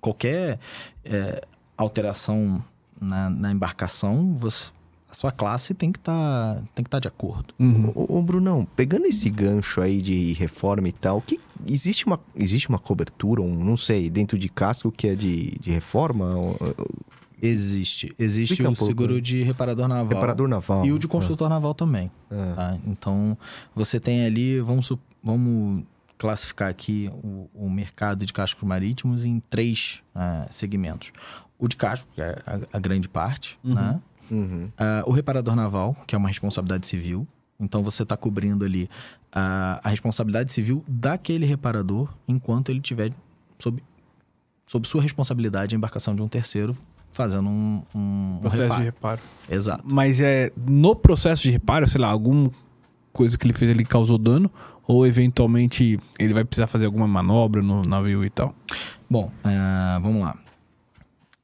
Qualquer é, alteração na, na embarcação, você- a sua classe tem que estar tem que tá de acordo. Uhum. Ô, ô, Brunão, pegando esse gancho aí de reforma e tal, que existe uma, existe uma cobertura, um, não sei, dentro de casco que é de, de reforma? Ou- ou- Existe. Existe o um pouco, seguro né? de reparador naval. Reparador naval. E o de construtor naval também. Ah, tá? Então, você tem ali, vamos, vamos classificar aqui o, o mercado de cascos marítimos em três ah, segmentos. O de casco, que é a, a grande parte, Uhum. né? uhum. Ah, o reparador naval, que é uma responsabilidade civil. Então, você está cobrindo ali a, a responsabilidade civil daquele reparador enquanto ele tiver sob, sob sua responsabilidade a embarcação de um terceiro fazendo um, um, um Processo reparo. de reparo. Exato. Mas é no processo de reparo, sei lá, alguma coisa que ele fez ele causou dano? Ou eventualmente ele vai precisar fazer alguma manobra no navio e tal? Bom, ah, vamos lá.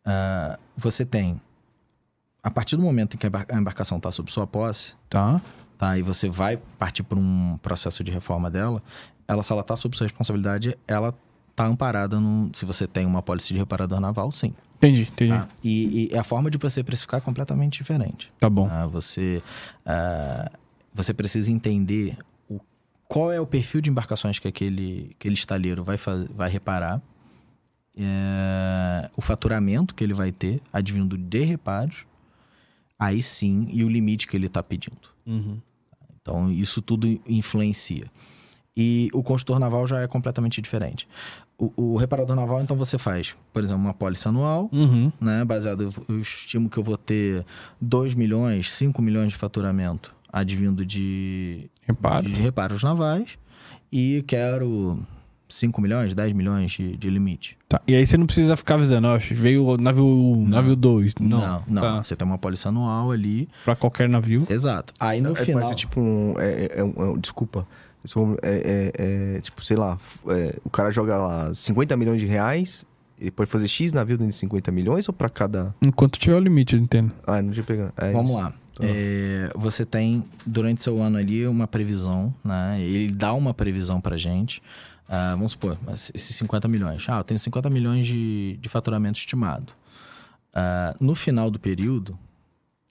Ah, você tem, a partir do momento em que a embarcação está sob sua posse, Tá. Tá, e você vai partir para um processo de reforma dela, ela, se ela está sob sua responsabilidade, ela está amparada no, se você tem uma pólice de reparador naval, sim. Entendi, entendi. tá? E, e a forma de você precificar é completamente diferente. Tá bom. Ah, você, ah, você precisa entender o, qual é o perfil de embarcações que aquele, aquele estaleiro vai, faz, vai reparar, é, o faturamento que ele vai ter advindo de reparos, aí sim, e o limite que ele está pedindo. Uhum. Então, isso tudo influencia. E o consultor naval já é completamente diferente. O, o reparador naval, então, você faz, por exemplo, uma pólice anual, Uhum. né? Baseado, eu estimo que eu vou ter 2 milhões, 5 milhões de faturamento advindo de, Reparo. de reparos navais e quero 5 milhões, 10 milhões de, de limite. Tá. E aí você não precisa ficar avisando, ó, veio o navio, navio 2. Não, não. não. Tá. Você tem uma pólice anual ali. Pra qualquer navio. Exato. Aí no É, final. Vai ser tipo um. É, é- é um- é um- desculpa. É, é- é, tipo, sei lá. é, o cara joga lá 50 milhões de reais. Ele pode fazer X navio dentro de 50 milhões ou pra cada. Enquanto tiver o limite, eu entendo. Ah, não tinha pegado. É Vamos lá. Tá. É, você tem, durante seu ano ali, uma previsão, né? Ele dá uma previsão pra gente. Ah, vamos supor, mas esses 50 milhões. Ah, eu tenho 50 milhões de, de faturamento estimado. Ah, no final do período,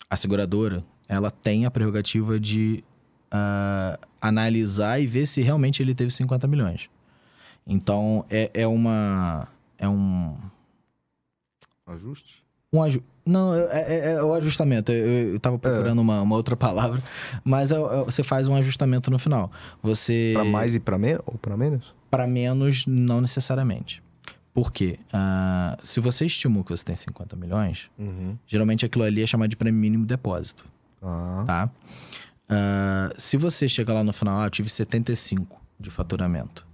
a seguradora, ela tem a prerrogativa de ah, analisar e ver se realmente ele teve 50 milhões. Então, é, é uma... É um... Ajuste? Um aju... Não, é, é- é o ajustamento. Eu, eu tava procurando uma, uma outra palavra. Mas é- é- você faz um ajustamento no final. Você. Pra mais e pra menos? Ou pra menos? Para menos, não necessariamente. Por quê? Ah, se você estimou que você tem 50 milhões, Uhum. geralmente aquilo ali é chamado de prêmio mínimo depósito. Ah. Tá? Ah, se você chega lá no final, ah, eu tive 75 de faturamento.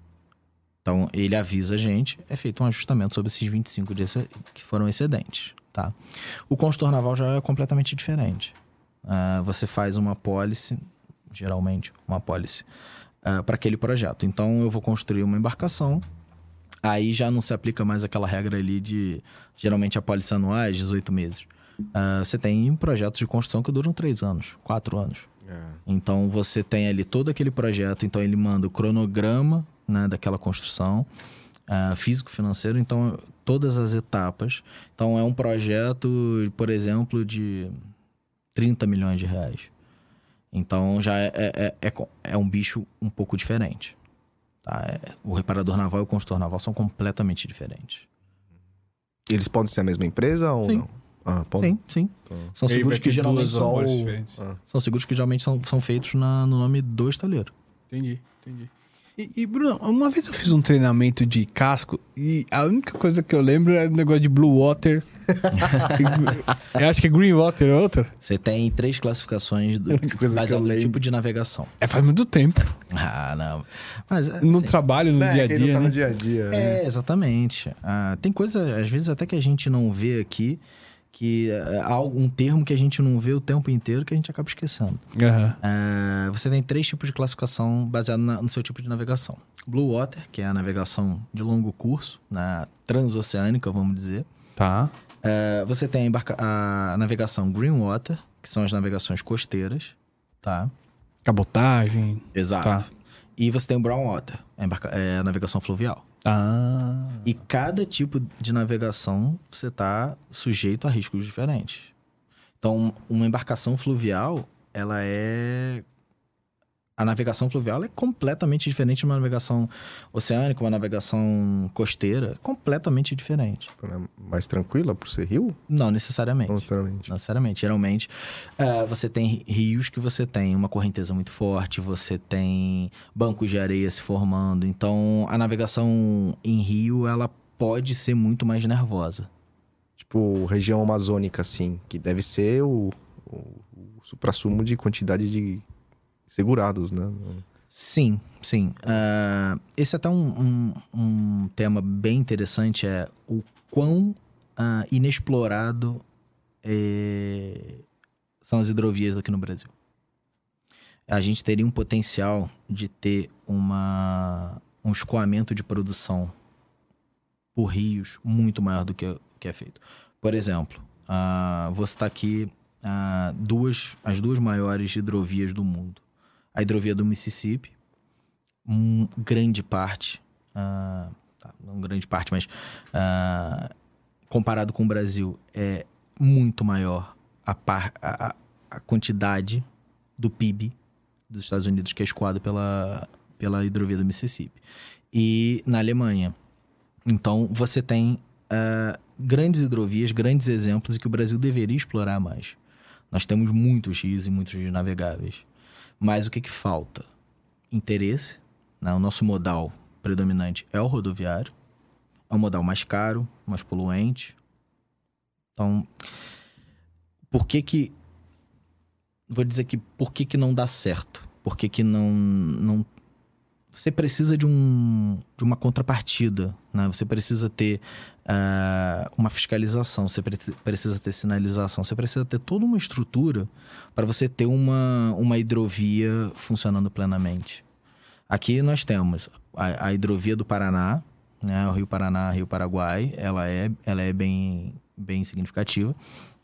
Então, ele avisa a gente, é feito um ajustamento sobre esses 25 de exce- que foram excedentes, tá? O consultor naval já é completamente diferente. Ah, você faz uma pólice, geralmente, uma pólice, para aquele projeto. Então, eu vou construir uma embarcação, aí já não se aplica mais aquela regra ali de, geralmente, a pólice anual é 18 meses. Ah, você tem projetos de construção que duram 3 anos, 4 anos. É. Então você tem ali todo aquele projeto, então ele manda o cronograma né, daquela construção, ah, físico-financeiro, então todas as etapas. Então é um projeto, por exemplo, de 30 milhões de reais. Então já é, é, é, é é um bicho um pouco diferente. Tá? É- o reparador naval e o construtor naval são completamente diferentes. Eles podem ser a mesma empresa ou Sim. não? Ah, podem. Sim, sim. Tá. São seguros que geralmente são. Ah. são seguros que geralmente são, são feitos na- no nome do estaleiro. Entendi, entendi. E, e, Bruno, uma vez eu fiz um treinamento de casco e a única coisa que eu lembro era o negócio de Blue Water. eu acho que é Green Water, é outra. Você tem três classificações do, no lembro. tipo de navegação. É faz muito tempo. Ah, não. Mas, No assim, trabalho, no É, dia a dia, tá né? no dia a dia. né? É, exatamente. Ah, tem coisa, às vezes, até que a gente não vê aqui, que é, há um termo que a gente não vê o tempo inteiro que a gente acaba esquecendo. Ah, você tem três tipos de classificação baseado na- no seu tipo de navegação. Blue Water, que é a navegação de longo curso, na transoceânica, vamos dizer. Tá. Ah, você tem a, a navegação Green Water, que são as navegações costeiras, tá? Cabotagem. Exato. Tá. E você tem o Brown Water, é a navegação fluvial. Ah. E cada tipo de navegação você está sujeito a riscos diferentes. Então, uma embarcação fluvial, ela é. A navegação fluvial é completamente diferente de uma navegação oceânica, uma navegação costeira, é completamente diferente. É Mais tranquila por ser rio? Não necessariamente. Não necessariamente. Não necessariamente. Geralmente, eh, você tem rios que você tem uma correnteza muito forte, você tem bancos de areia se formando. Então, a navegação em rio, ela pode ser muito mais nervosa. Tipo, região amazônica, assim, que deve ser o, o, o supra-sumo de quantidade de segurados, né? Sim, sim. Ah, esse é até um, um, um tema bem interessante, é o quão ah, inexplorado eh, são as hidrovias aqui no Brasil. A gente teria um potencial de ter uma, um escoamento de produção por rios muito maior do que, que é feito. Por exemplo, ah, vou citar aqui duas, as duas maiores hidrovias do mundo a hidrovia do Mississippi, um, grande parte, tá, não grande parte, mas ah, comparado com o Brasil, é muito maior a, par, a, a- quantidade do PIB dos Estados Unidos que é escoado pela, pela hidrovia do Mississippi. E na Alemanha. Então, você tem ah, grandes hidrovias, grandes exemplos e que o Brasil deveria explorar mais. Nós temos muitos rios e muitos rios navegáveis. Mas o que, que falta? Interesse. Né? O nosso modal predominante é o rodoviário. É o modal mais caro, mais poluente. Então, por que que... Vou dizer que por que que não dá certo? Por que que não, não você precisa de, um, de uma contrapartida, né? Você precisa ter uh, uma fiscalização, você pre precisa ter sinalização, você precisa ter toda uma estrutura para você ter uma, uma hidrovia funcionando plenamente. Aqui nós temos a, a hidrovia do Paraná, né? O Rio Paraná, Rio Paraguai, ela é, ela é bem, bem significativa,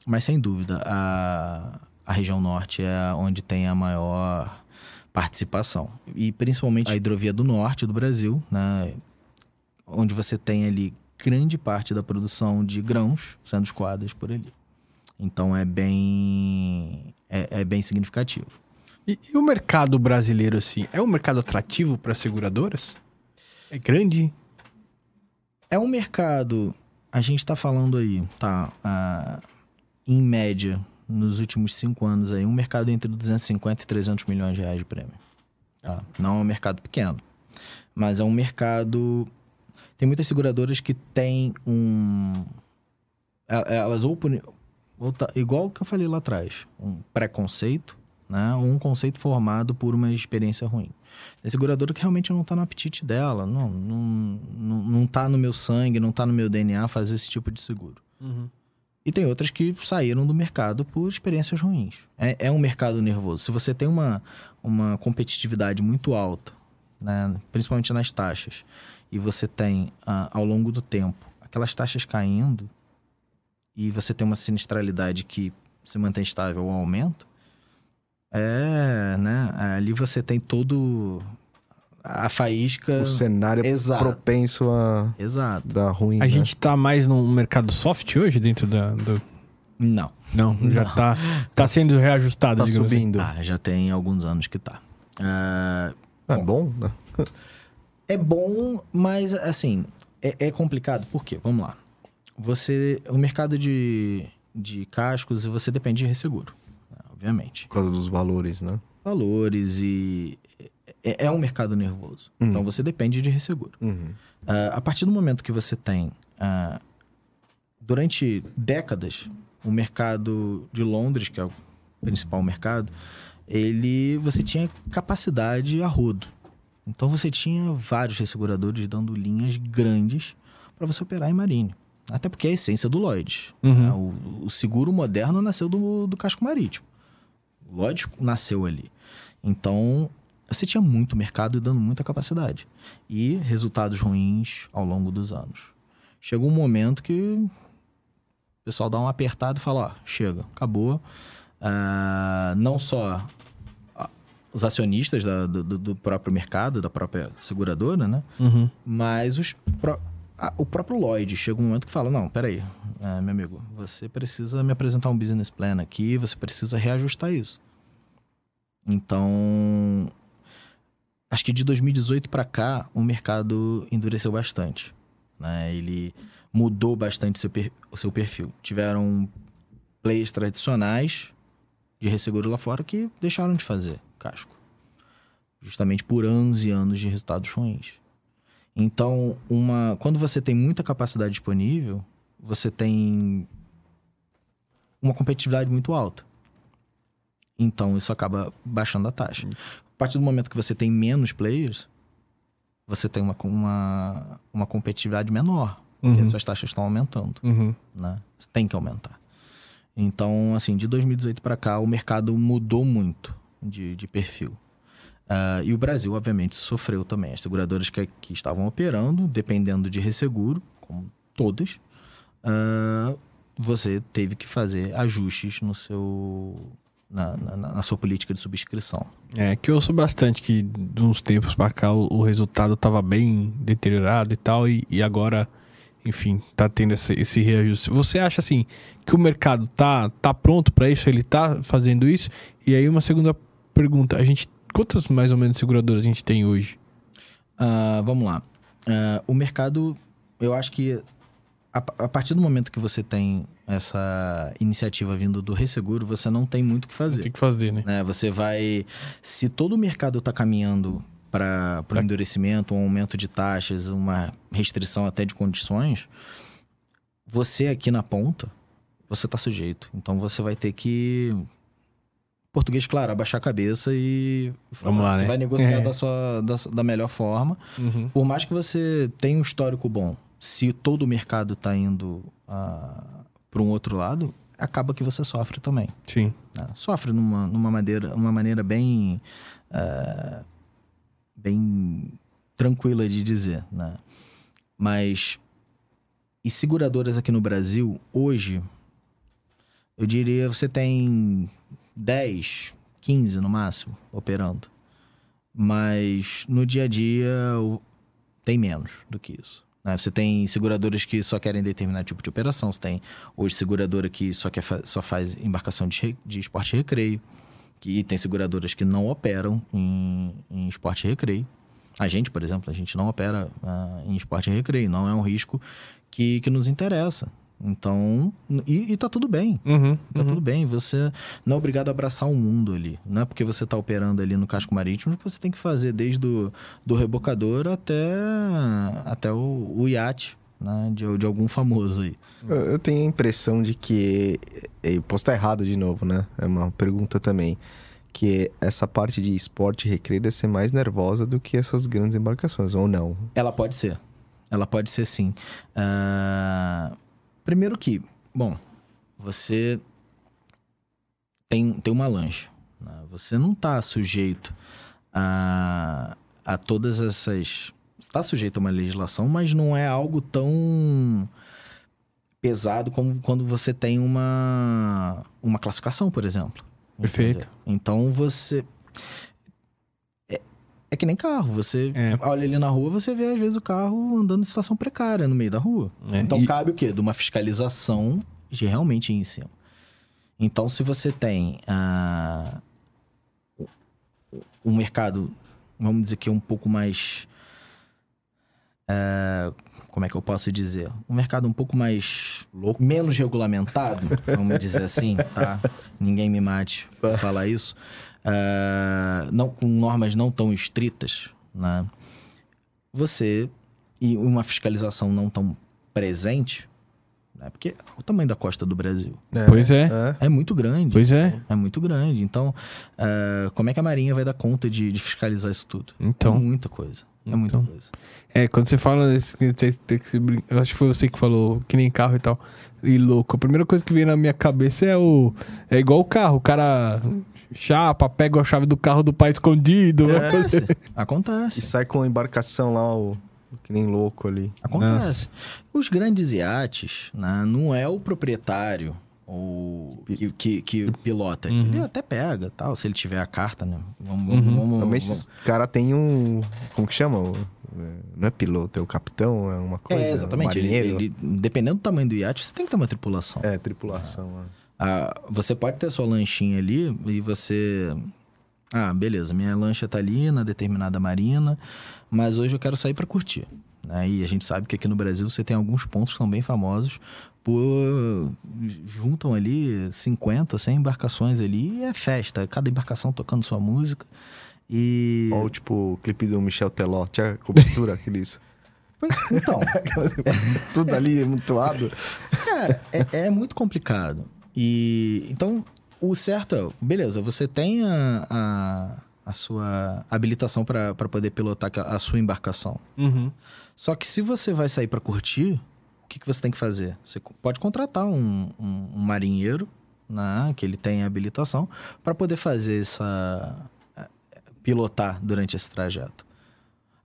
mas sem dúvida a, a região norte é onde tem a maior participação. E principalmente a hidrovia do norte do Brasil, né, onde você tem ali grande parte da produção de grãos sendo escoadas por ali. Então é bem, é, é bem significativo. E, e, o mercado brasileiro, assim, é um mercado atrativo para seguradoras? É grande? É um mercado, a gente está falando aí, tá? Uh, em média, nos últimos cinco anos aí, um mercado entre 250 e 300 milhões de reais de prêmio. Tá? Não é um mercado pequeno, mas é um mercado... Tem muitas seguradoras que têm um... Elas ou, por... ou tá... igual que eu falei lá atrás, um preconceito, né? Ou um conceito formado por uma experiência ruim. Tem seguradora que realmente não está no apetite dela, não, não, não, não tá no meu sangue, não está no meu DNA fazer esse tipo de seguro. Uhum. E tem outras que saíram do mercado por experiências ruins. É, é um mercado nervoso. Se você tem uma, uma competitividade muito alta, né, principalmente nas taxas, e você tem, ah, ao longo do tempo, aquelas taxas caindo, e você tem uma sinistralidade que se mantém estável ou aumenta, é, né? Ali você tem todo a faísca. O cenário Exato. propenso a. Exato. Da ruim. A né? gente tá mais no mercado soft hoje dentro da. Do... Não. Não, já Não. Tá, tá sendo reajustado, tá assim. subindo. Assim. Ah, já tem alguns anos que tá. Uh, é bom, né? É bom, mas assim, é, é, complicado. Por quê? Vamos lá. Você. O mercado de, de cascos, você depende de resseguro, né? obviamente. Por causa dos valores, né? Valores e é, é um mercado nervoso. Uhum. Então você depende de resseguro. Uhum. Uh, a partir do momento que você tem, uh, durante décadas, o mercado de Londres, que é o principal mercado, ele você tinha capacidade a rodo. Então você tinha vários resseguradores dando linhas grandes para você operar em marine. Até porque é a essência do Lloyds. Uhum. Né? O, o, seguro moderno nasceu do, do casco marítimo. O Lloyds nasceu ali. Então, você tinha muito mercado e dando muita capacidade. E resultados ruins ao longo dos anos. Chegou um momento que o pessoal dá uma apertada e fala: ó, chega, acabou. Uh, não só os acionistas da, do, do, próprio mercado, da própria seguradora, né? Uhum. Mas os, pro, a, o próprio Lloyd chega um momento que fala: não, peraí, uh, meu amigo, você precisa me apresentar um business plan aqui, você precisa reajustar isso. Então, acho que de 2018 para cá, o mercado endureceu bastante. Né? Ele mudou bastante seu per... o seu perfil. Tiveram players tradicionais de resseguro lá fora que deixaram de fazer casco. Justamente por anos e anos de resultados ruins. Então, uma... quando você tem muita capacidade disponível, você tem uma competitividade muito alta. Então, isso acaba baixando a taxa partir do momento que você tem menos players, você tem uma, uma, uma competitividade menor. Porque uhum. as suas taxas estão aumentando. Uhum. Né? Você tem que aumentar. Então, assim, de 2018 para cá, o mercado mudou muito de, de perfil. Uh, e o Brasil, obviamente, sofreu também. As seguradoras que, que estavam operando, dependendo de resseguro, como todas, uh, você teve que fazer ajustes no seu, na, na, na, sua política de subscrição. É, que eu ouço bastante que de uns tempos para cá o, o resultado estava bem deteriorado e tal, e, e agora, enfim, tá tendo esse, esse, reajuste. Você acha assim que o mercado tá, tá pronto para isso? Ele tá fazendo isso? E aí uma segunda pergunta, a gente quantas mais ou menos seguradoras a gente tem hoje? Uh, vamos lá. Uh, o mercado, eu acho que a, a partir do momento que você tem essa iniciativa vindo do Resseguro, você não tem muito o que fazer. Tem que fazer, né? né? Você vai. Se todo o mercado está caminhando para o endurecimento, um aumento de taxas, uma restrição até de condições, você aqui na ponta, você está sujeito. Então você vai ter que. Português, claro, abaixar a cabeça e. Vamos lá, Você né? vai negociar É. da, sua, da, da melhor forma. Uhum. Por mais que você tenha um histórico bom, se todo o mercado está indo para um outro lado, acaba que você sofre também. Sim. né? Sofre numa, numa, maneira, uma maneira bem, eh, bem tranquila de dizer. Né? Mas, e seguradoras aqui no Brasil, hoje, eu diria você tem 10, 15 no máximo operando. Mas no dia a dia tem menos do que isso. né? Você tem seguradoras que só querem determinado tipo de operação. Você tem hoje seguradora que só, quer fa- só faz embarcação de, de esporte e recreio. Que tem seguradoras que não operam em, em esporte e recreio. A gente, por exemplo, a gente não opera ah, em esporte e recreio. Não é um risco que, que nos interessa. Então, e, e tá tudo bem. Uhum. Tá tudo bem, você não é obrigado a abraçar o mundo ali. Não é porque você tá operando ali no casco marítimo que você tem que fazer desde o do rebocador até, até o, o iate, né? De, de algum famoso aí. Eu, tenho a impressão de que. Eu posso estar errado de novo, né? É uma pergunta também. Que essa parte de esporte e recreio deve ser mais nervosa do que essas grandes embarcações, ou não? Ela pode ser. Ela pode ser sim. Ah, primeiro que, bom, você tem, tem uma lancha. né? Você não está sujeito a, a todas essas. Está sujeito a uma legislação, mas não é algo tão pesado como quando você tem uma, uma classificação, por exemplo. Perfeito. Entendeu? Então você. É, é que nem carro. Você É. olha ali na rua, você vê às vezes o carro andando em situação precária no meio da rua. É, Então e- cabe o quê? De uma fiscalização de realmente ir em cima. Então, se você tem ah, o- um mercado, vamos dizer que é um pouco mais. Como é que eu posso dizer? Um mercado um pouco mais. Louco. menos regulamentado, vamos dizer assim, tá? Ninguém me mate por falar isso. Ah, não, com normas não tão estritas, né? Você. E uma fiscalização não tão presente, né? Porque o tamanho da costa do Brasil Pois é. É. é muito grande. Pois é. É muito grande. Então, ah, como é que a Marinha vai dar conta de, de fiscalizar isso tudo? Então. É muita coisa. É muita Então. coisa. É, quando você fala desse, tem, tem, tem que se brin- eu acho que foi você que falou que nem carro e tal. E louco, a primeira coisa que vem na minha cabeça é o é igual o carro, o cara chapa, pega a chave do carro do pai escondido, uma É. coisa- Acontece. E Acontece. sai com a embarcação lá, o... que nem louco ali. Acontece. Os grandes iates, né, não é o proprietário ou que, que, que pilota. Uhum. Ele até pega, tal, se ele tiver a carta, né? Vamos, Uhum. vamos, vamos, Também caras têm um. Como que chama? O- Não é piloto, é o capitão, é uma coisa. É, exatamente. Ele, Marinheiro. ele- dependendo do tamanho do iate, você tem que ter uma tripulação. É, tripulação. é. Ah, você pode ter sua lanchinha ali e você. Ah, beleza, minha lancha tá ali na determinada marina, mas hoje eu quero sair para curtir. Né? E a gente sabe que aqui no Brasil você tem alguns pontos que são bem famosos por. juntam ali 50, 100 embarcações ali e é festa. Cada embarcação tocando sua música. E. Ou tipo o clipe do Michel Teló, tinha cobertura, aqueles. Pois- Então, Tudo ali amontoado. Cara, é, é muito complicado. E então, o certo é, beleza, você tem a, a, a sua habilitação para poder pilotar a sua embarcação. Uhum. Só que se você vai sair para curtir, o que, que você tem que fazer? Você pode contratar um, um, um marinheiro, né, que ele tem habilitação, para poder fazer essa. eh, pilotar durante esse trajeto.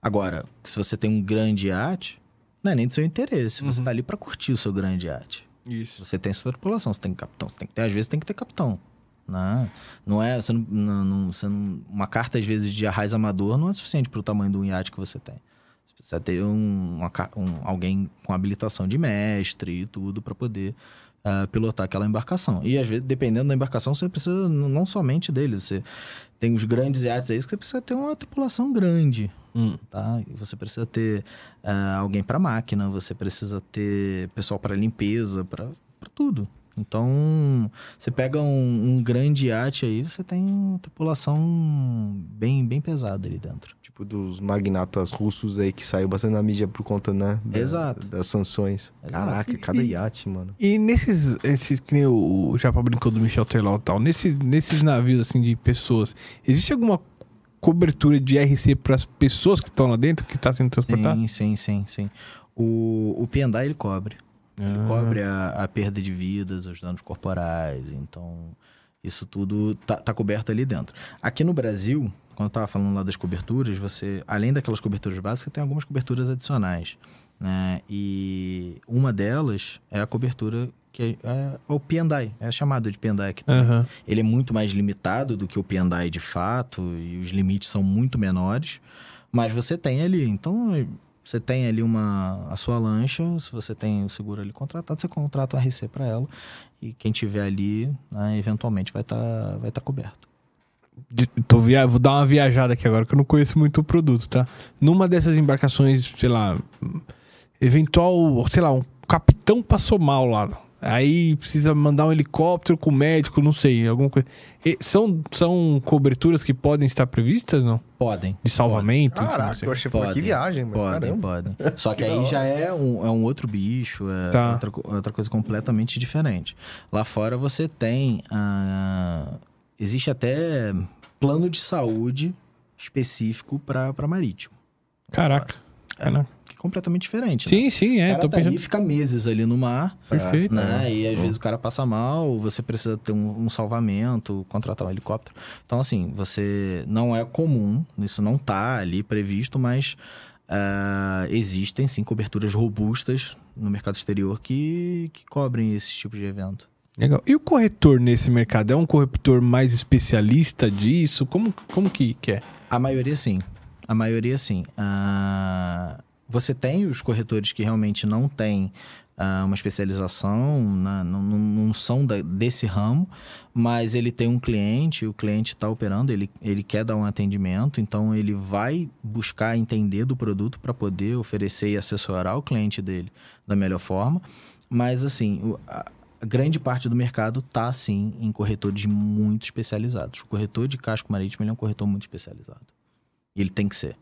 Agora, se você tem um grande iate, não é nem do seu interesse. Você Uhum. tá ali para curtir o seu grande iate. Isso. Você tem sua tripulação, você tem capitão, você tem que ter, às vezes tem que ter capitão. Né? Não é, você não, não- você não- uma carta às vezes de arraiz amador não é suficiente para o tamanho do iate que você tem. Você precisa ter um, uma um- alguém com habilitação de mestre e tudo para poder uh, pilotar aquela embarcação. E às vezes, dependendo da embarcação, você precisa não somente dele, você tem os grandes iates aí que você precisa ter uma tripulação grande, hum. tá? E você precisa ter uh, alguém para máquina, você precisa ter pessoal para limpeza, para tudo. Então, você pega um, um, grande iate aí, você tem uma tripulação bem, bem pesada ali dentro. Tipo dos magnatas russos aí que saiu bastante na mídia por conta, né? Da, Exato. Das sanções. Exato. Caraca, e, cada iate, mano. E nesses, esses que nem o, o Japa brincou do Michel Teló e tal, nesses, nesses navios assim de pessoas, existe alguma cobertura de RC para as pessoas que estão lá dentro, que está sendo transportado? Sim, sim, sim, sim. O, o P&I, ele cobre. Ele ah. cobre a, a, perda de vidas, os danos corporais. Então, isso tudo tá, tá, coberto ali dentro. Aqui no Brasil, quando eu estava falando lá das coberturas, você, além daquelas coberturas básicas, tem algumas coberturas adicionais. Né? E uma delas é a cobertura que é, é o P&I, é chamada de P&I aqui uhum. Ele é muito mais limitado do que o P&I de fato, e os limites são muito menores, mas você tem ali. Então, você tem ali uma a sua lancha, se você tem o seguro ali contratado, você contrata um RC para ela e quem tiver ali, né, eventualmente vai estar tá, vai tá coberto. Tô via... Vou dar uma viajada aqui agora que eu não conheço muito o produto, tá? Numa dessas embarcações, sei lá, eventual, sei lá, um capitão passou mal lá Aí precisa mandar um helicóptero com médico, não sei, alguma coisa. E são, são coberturas que podem estar previstas, não? Podem. De salvamento? Enfim, Caraca, eu achei podem, que viagem, mano. Podem, Caramba. podem. Só que, que aí já é um, é um outro bicho, é tá. outra, outra coisa completamente diferente. Lá fora você tem. Uh, existe até plano de saúde específico para marítimo. Caraca. É. Caraca completamente diferente. Sim, né? sim, é. O cara tá pensando... ali, fica meses ali no mar. Perfeito. Né? É. E às vezes o cara passa mal, você precisa ter um, um, salvamento, contratar um helicóptero. Então, assim, você não é comum, isso não tá ali previsto, mas uh, existem sim coberturas robustas no mercado exterior que, que cobrem esse tipo de evento. Legal. E o corretor nesse mercado? É um corretor mais especialista disso? Como, como que, que é? A maioria sim. A maioria sim. Uh, você tem os corretores que realmente não têm uh, uma especialização, na, não, não, são da, desse ramo, mas ele tem um cliente, o cliente está operando, ele, ele quer dar um atendimento, então ele vai buscar entender do produto para poder oferecer e assessorar o cliente dele da melhor forma. Mas, assim, a, a grande parte do mercado está, sim, em corretores muito especializados. O corretor de casco marítimo é um corretor muito especializado. Ele tem que ser.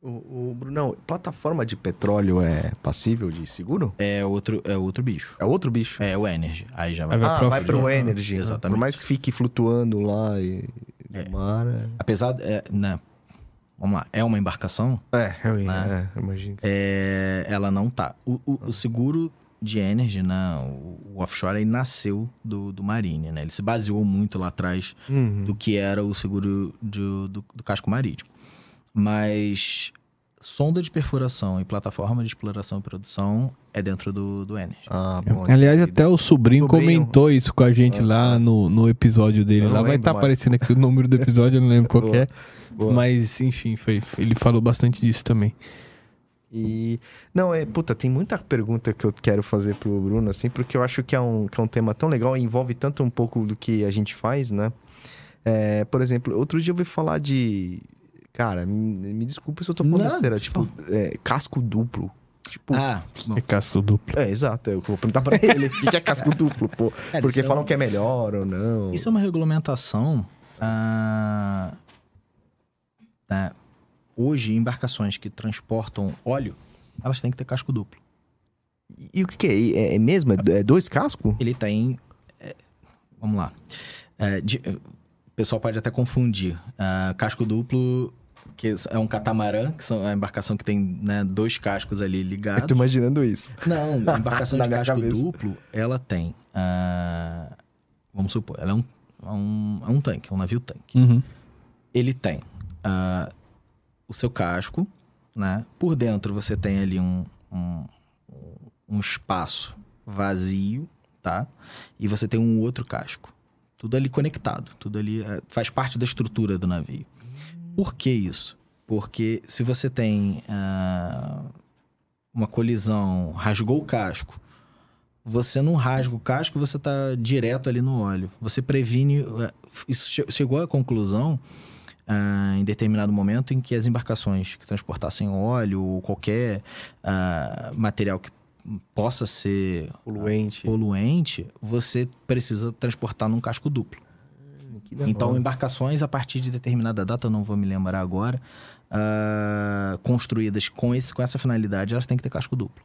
O, o Brunão, plataforma de petróleo é passível de seguro? É outro, é outro bicho. É outro bicho? É o Energy. Aí já vai, ah, vai, pro Energy. Exatamente. Por mais que fique flutuando lá e no é. mar. É... Apesar, é, né, vamos lá, é uma embarcação. É, eu, né? é, imagino. É, ela não tá. O, o, o, seguro de Energy, né, o, offshore, aí nasceu do, do Marine, né? Ele se baseou muito lá atrás uhum. do que era o seguro do, do, do casco marítimo. Mas sonda de perfuração e plataforma de exploração e produção é dentro do, do Energy. Ah, bom. Aliás, até o sobrinho, sobrinho, comentou isso com a gente lá no, no episódio dele. Lá vai estar tá aparecendo aqui o número do episódio, eu não lembro qual é. Mas, enfim, foi, ele falou bastante disso também. E. Não, é. Puta, tem muita pergunta que eu quero fazer pro Bruno, assim, porque eu acho que é um, que é um tema tão legal e envolve tanto um pouco do que a gente faz, né? É, por exemplo, outro dia eu ouvi falar de Cara, me, me desculpa se eu tô falando besteira. Tipo, é, casco duplo. Tipo, ah, é casco duplo. É, exato. Eu vou perguntar pra ele o que é casco duplo, pô. Cara, porque falam é um... que é melhor ou não. Isso é uma regulamentação. Ah, tá. Hoje, embarcações que transportam óleo, elas têm que ter casco duplo. E, e o que, que é? é? é? mesmo? É, dois cascos? Ele tem. É, vamos lá. É, de, o pessoal pode até confundir. Uh, casco duplo que é um catamarã, que são a embarcação que tem né, dois cascos ali ligados. Eu tô imaginando isso. Não, a embarcação de casco cabeça. duplo, ela tem. Uh, vamos supor, ela é um, é um, é um tanque, é um navio tanque. Uhum. Ele tem uh, o seu casco, né? Por dentro você tem ali um, um, um espaço vazio, tá? E você tem um outro casco. Tudo ali conectado, tudo ali uh, faz parte da estrutura do navio. Por que isso? Porque se você tem uh, uma colisão, rasgou o casco, você não rasga o casco você tá direto ali no óleo. Você previne. eh, Isso che- chegou à conclusão ah, em determinado momento em que as embarcações que transportassem óleo ou qualquer ah, material que possa ser Poluente. poluente, você precisa transportar num casco duplo. Então, embarcações a partir de determinada data, eu não vou me lembrar agora, ah, construídas com, esse, com essa finalidade, elas têm que ter casco duplo.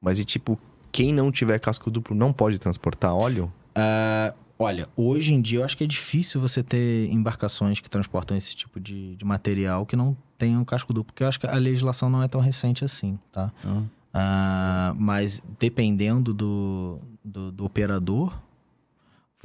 Mas e tipo, quem não tiver casco duplo não pode transportar óleo? Ah, olha, hoje em dia eu acho que é difícil você ter embarcações que transportam esse tipo de, de material que não tenham casco duplo, porque eu acho que a legislação não é tão recente assim, tá? Ah, mas dependendo do, do, do operador,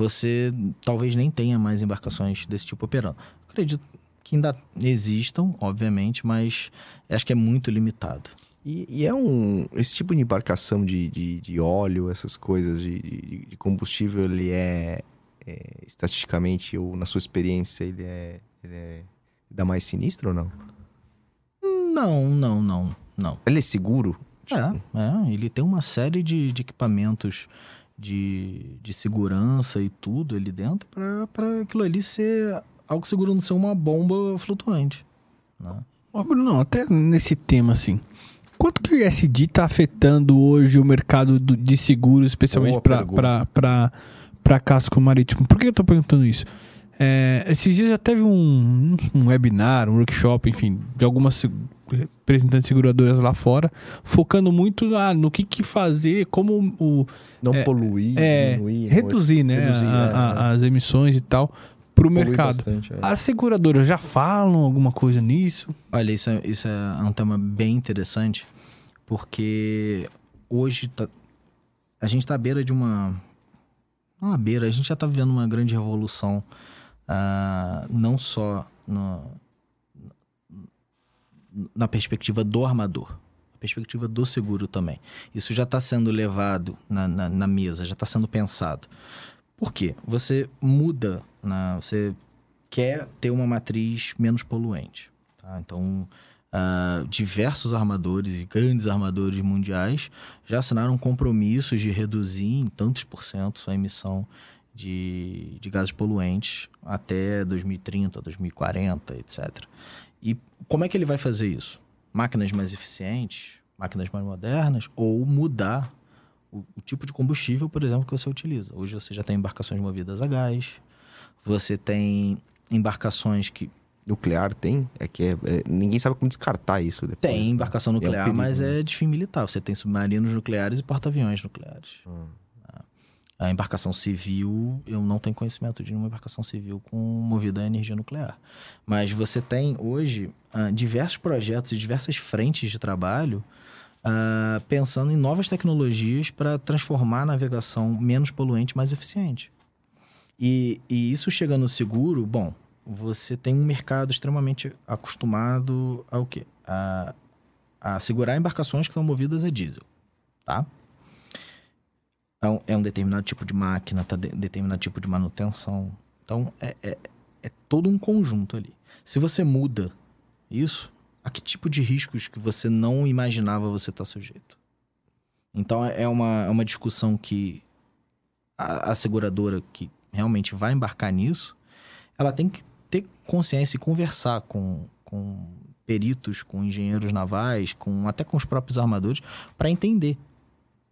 você talvez nem tenha mais embarcações desse tipo operando. Acredito que ainda existam, obviamente, mas acho que é muito limitado. E, e é um. Esse tipo de embarcação de, de, de óleo, essas coisas de, de, de combustível, ele é, é, Estatisticamente, ou na sua experiência, ele é. Ele é dá mais sinistro ou não? Não, não, não, não. Ele é seguro? É, é, ele tem uma série de, de equipamentos de, de segurança e tudo ali dentro para aquilo ali ser algo seguro, não ser uma bomba flutuante. né? Bruno, até nesse tema, assim. Quanto que o ISD tá afetando hoje o mercado do- de seguros, especialmente para casco marítimo? Por que eu tô perguntando isso? É, esses dias já teve um, um webinar, um workshop, enfim, de algumas representantes seguradoras lá fora, focando muito ah, no que, que fazer, como o, Não É, poluir, é, diminuir. reduzir, né, reduzir, a- é, a- é. as emissões e tal para o mercado. bastante, é. As seguradoras já falam alguma coisa nisso? Olha, isso é, isso é um tema bem interessante, porque hoje tá- a gente está à beira de uma. Não à beira, a gente já está vivendo uma grande revolução, ah, não só no- na perspectiva do armador, na perspectiva do seguro também. Isso já está sendo levado na, na, na mesa, já está sendo pensado. Por quê? Você muda, né? você quer ter uma matriz menos poluente. Tá? Então, ah, diversos armadores e grandes armadores mundiais já assinaram compromissos de reduzir em tantos por cento sua emissão de, de gases poluentes até 2030, 2040, etc. E como é que ele vai fazer isso? Máquinas mais eficientes, máquinas mais modernas, ou mudar o, o tipo de combustível, por exemplo, que você utiliza. Hoje você já tem embarcações movidas a gás, você tem embarcações que Nuclear tem? É que é- é- ninguém sabe como descartar isso depois. tem embarcação É um nuclear, perigo, mas né? é de fim militar. Você tem submarinos nucleares e porta-aviões nucleares. Hum. A embarcação civil, eu não tenho conhecimento de nenhuma embarcação civil com movida a energia nuclear. Mas você tem hoje ah, diversos projetos e diversas frentes de trabalho ah, pensando em novas tecnologias para transformar a navegação menos poluente, mais eficiente. E, e isso chegando no seguro, bom, você tem um mercado extremamente acostumado ao quê? A, a segurar embarcações que são movidas a diesel, tá? É um, é um determinado tipo de máquina, tá de, determinado tipo de manutenção. Então, é, é, é todo um conjunto ali. Se você muda isso, a que tipo de riscos que você não imaginava você estar sujeito? Então, é uma, é uma discussão que a, a seguradora que realmente vai embarcar nisso, ela tem que ter consciência e conversar com, com peritos, com engenheiros navais, com até com os próprios armadores, para entender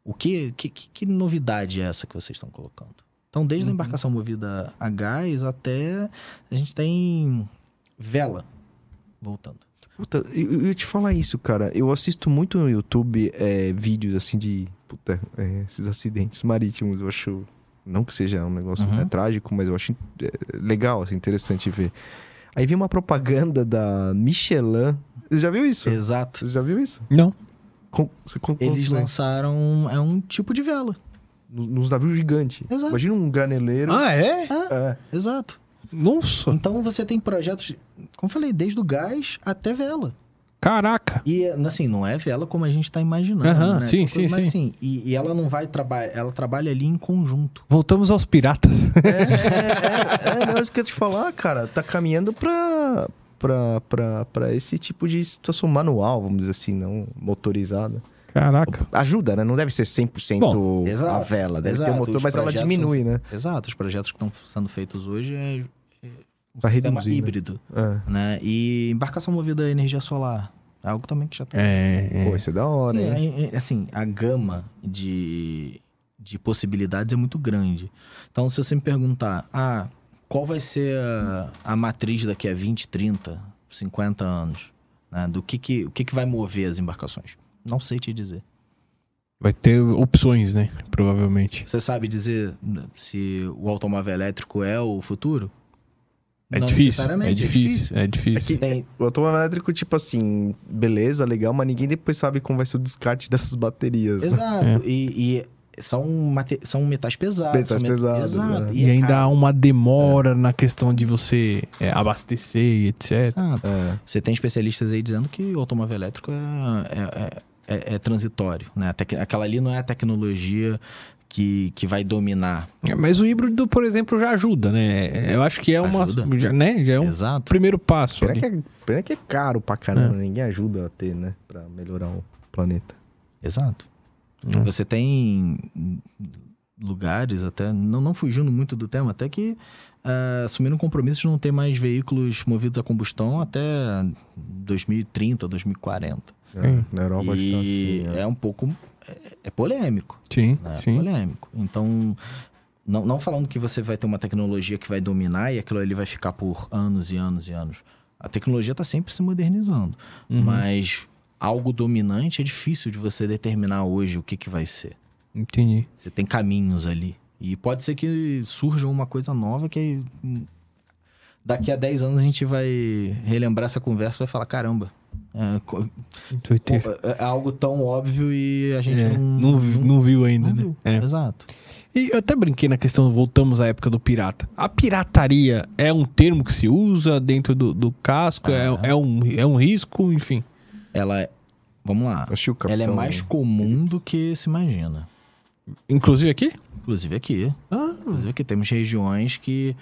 o que, que, que- que novidade é essa que vocês estão colocando. Então, desde a Uhum. embarcação movida a gás até a gente tem vela voltando. Puta, eu, eu ia te falar isso, cara. Eu assisto muito no YouTube é, vídeos assim de. Puta, é, esses acidentes marítimos. Eu acho. Não que seja um negócio Uhum. né, trágico, mas eu acho é, legal, assim, interessante ver. Aí vi uma propaganda da Michelin. Você já viu isso? Exato. Você já viu isso? Não. Com, você com, Eles com- lançaram é um tipo de vela. no- Nos navios gigantes. Exato. Imagina um graneleiro. Ah, é? É. Exato. Nossa, Então você tem projetos, como eu falei, desde o gás até vela. caraca. E assim, não é vela como a gente tá imaginando. Aham, né? sim, Mas, sim, sim. assim, e, e ela não vai trabalhar, ela trabalha ali em conjunto. Voltamos aos piratas. É, é, é, não, isso que eu ia te falar, cara. Tá caminhando pra, pra esse tipo de situação manual, vamos dizer assim, não motorizada. Caraca. Ajuda, né? Não deve ser 100% Bom, a vela. Deve ter exato. um motor, mas ela diminui, né? Exato, os projetos que estão sendo feitos hoje é, é um Pra sistema reduzir, né? híbrido, É. né? E embarcação movida a energia solar, é algo também que já tá É, Pô, é. isso é da hora, Sim, hein? é- é- assim, a gama de, de possibilidades é muito grande. Então, se você me perguntar, ah, qual vai ser a, a matriz daqui a 20, 30, 50 anos? né? Do que que, o que que vai mover as embarcações? Não sei te dizer. Vai ter opções, né? Provavelmente. Você sabe dizer se o automóvel elétrico é o futuro? É Não difícil. É difícil. É difícil. Tem- O automóvel elétrico, tipo assim, beleza, legal, mas ninguém depois sabe como vai ser o descarte dessas baterias. né? Exato. E, e são, mate- são metais pesados. Metais são met- pesados, Exato. né? E é ainda há caro. uma demora na questão de você é, abastecer e etc. Exato. É. Você tem especialistas aí dizendo que o automóvel elétrico é, é, é- é transitório, né? Tec- Aquela ali não é a tecnologia que, que vai dominar. É, Mas o híbrido, por exemplo, já ajuda, né? Eu acho que é uma. Ajuda. Já, né? já é um Exato. primeiro passo. Pena que, é, pena que é caro pra caramba, ninguém ajuda a ter, né? Pra melhorar o planeta. Exato. Hum. Você tem lugares até, não, não fugindo muito do tema, até que ah, assumiram um compromisso de não ter mais veículos movidos a combustão até 2030, 2040. É. Na Europa e tá assim, é um pouco... É, é polêmico. Sim, né? sim. polêmico. Então, não, não falando que você vai ter uma tecnologia que vai dominar e aquilo ali vai ficar por anos e anos e anos. A tecnologia está sempre se modernizando, Uhum. mas algo dominante é difícil de você determinar hoje o que, que vai ser. Entendi. Você tem caminhos ali. E pode ser que surja uma coisa nova que daqui a 10 anos a gente vai relembrar essa conversa e vai falar: caramba, é, Doideira. é algo tão óbvio e a gente É, não, não, vi- não viu ainda, não né? viu. É. Exato. E eu até brinquei na questão, voltamos à época do pirata. A pirataria é um termo que se usa dentro do, do casco? É, Ah. é, um, é um risco? Enfim. Ela é. Vamos lá. Acho que o. Ela é mais comum do que se imagina. Inclusive aqui? Inclusive aqui. Ah, Inclusive aqui temos regiões que.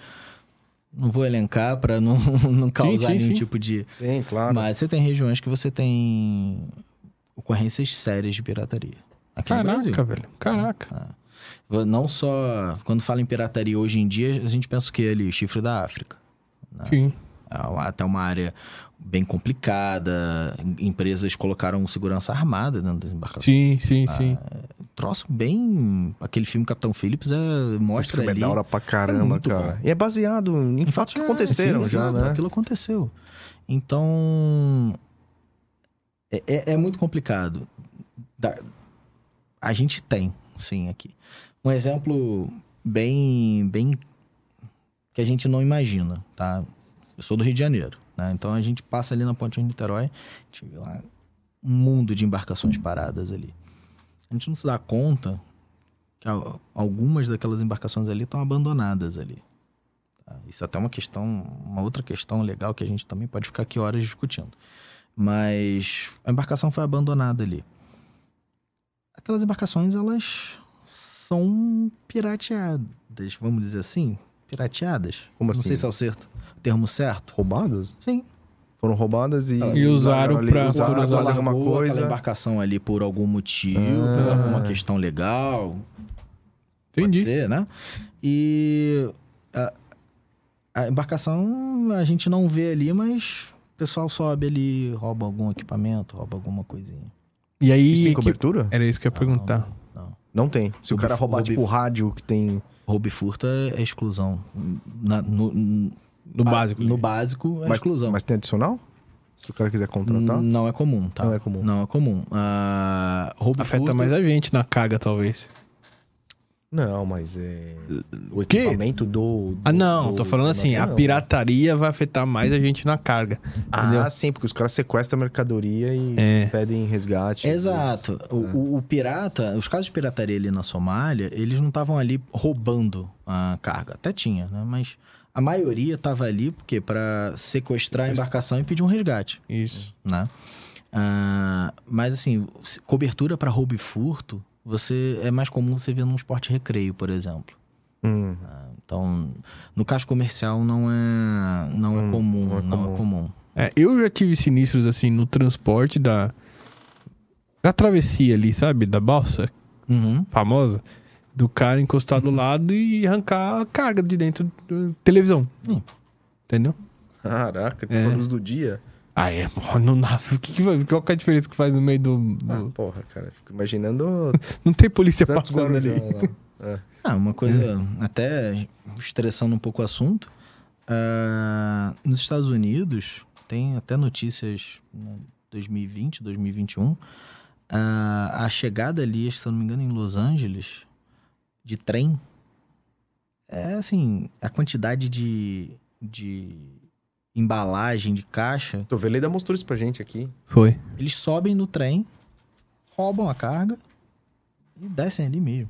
Não vou elencar para não, não causar sim, nenhum sim. tipo de. Sim, claro. Mas você tem regiões que você tem ocorrências sérias de pirataria. Aqui no Brasil. caraca, velho. Caraca. Não só. Quando fala em pirataria hoje em dia, a gente pensa o que ali? Chifre da África. Sim. É até uma área bem complicada. Empresas colocaram segurança armada dentro das embarcações. Sim, sim, sim. Troço bem. Aquele filme Capitão Phillips é, Esse mostra filme é ali. da hora pra caramba, muito cara. bom. E é baseado em fatos que É, aconteceram sim, já, né? Aquilo aconteceu. Então. É, é- é muito complicado. Da- a gente tem, sim, aqui. Um exemplo bem. bem. que a gente não imagina, tá? Eu sou do Rio de Janeiro, né? Então a gente passa ali na Ponte de Niterói, a gente vê lá um mundo de embarcações paradas ali. A gente não se dá conta que al- algumas daquelas embarcações ali estão abandonadas ali. tá? Isso é até uma questão, uma outra questão legal que a gente também pode ficar aqui horas discutindo. Mas a embarcação foi abandonada ali. Aquelas embarcações, elas são pirateadas, vamos dizer assim? Pirateadas? Como Não assim? sei se é o certo, termo certo. Roubadas? Sim. Foram roubadas e... E usaram ali, pra- usaram pra pra usar fazer alguma coisa. embarcação ali por algum motivo, Ah. por alguma questão legal, Entendi. Pode ser, né? E a, a embarcação a gente não vê ali, mas o pessoal sobe ali, rouba algum equipamento, rouba alguma coisinha. E aí. Isso tem que- cobertura? Era isso que eu ia perguntar. Não, não. Não tem. Se o cara roubar, tipo, rádio que tem... Roubo e furto é, é exclusão. Na- no, no No básico. No básico é Mas- exclusão. Mas tem adicional? Se o cara quiser contratar? Não é comum, tá? Não é comum. Não é comum. Ah, roubo e Afeta furto, mais a gente na carga, talvez. Não, mas é... O quê? equipamento do... do- Ah, não. do- Tô falando do assim, a navio, não. pirataria vai afetar mais a gente na carga. entendeu? Ah, sim, porque os caras sequestram a mercadoria e É. pedem resgate. Exato. O, o- o pirata, os casos de pirataria ali na Somália, eles não estavam ali roubando a carga. Até tinha, né? Mas a maioria estava ali porque para sequestrar a embarcação e pedir um resgate, Isso. né? Ah, mas assim, cobertura para roubo e furto, você é mais comum você ver num esporte recreio, por exemplo. Hum. Então, no caso comercial não é não é Hum, comum, não é não comum. é comum. É, eu já tive sinistros assim no transporte da. A travessia ali, sabe? Da balsa Uhum. famosa. Do cara encostar do lado e arrancar a carga de dentro da televisão. Sim. Entendeu? Caraca, tipo É. a luz do dia. Ah, é, porra, não dá. O que que qual que é a diferença que faz no meio do. do- Ah, porra, cara. Fico imaginando Não tem polícia Santos passando ali. Lá. Ah, uma coisa, até estressando um pouco o assunto. ah, nos Estados Unidos, tem até notícias né, 2020, 2021. ah, a chegada ali, se eu não me engano, em Los Angeles, de trem, é assim, a quantidade de, de embalagem, de caixa, Tô vendo, ele ainda mostrou isso pra gente aqui. Foi. eles sobem no trem, roubam a carga e descem ali mesmo.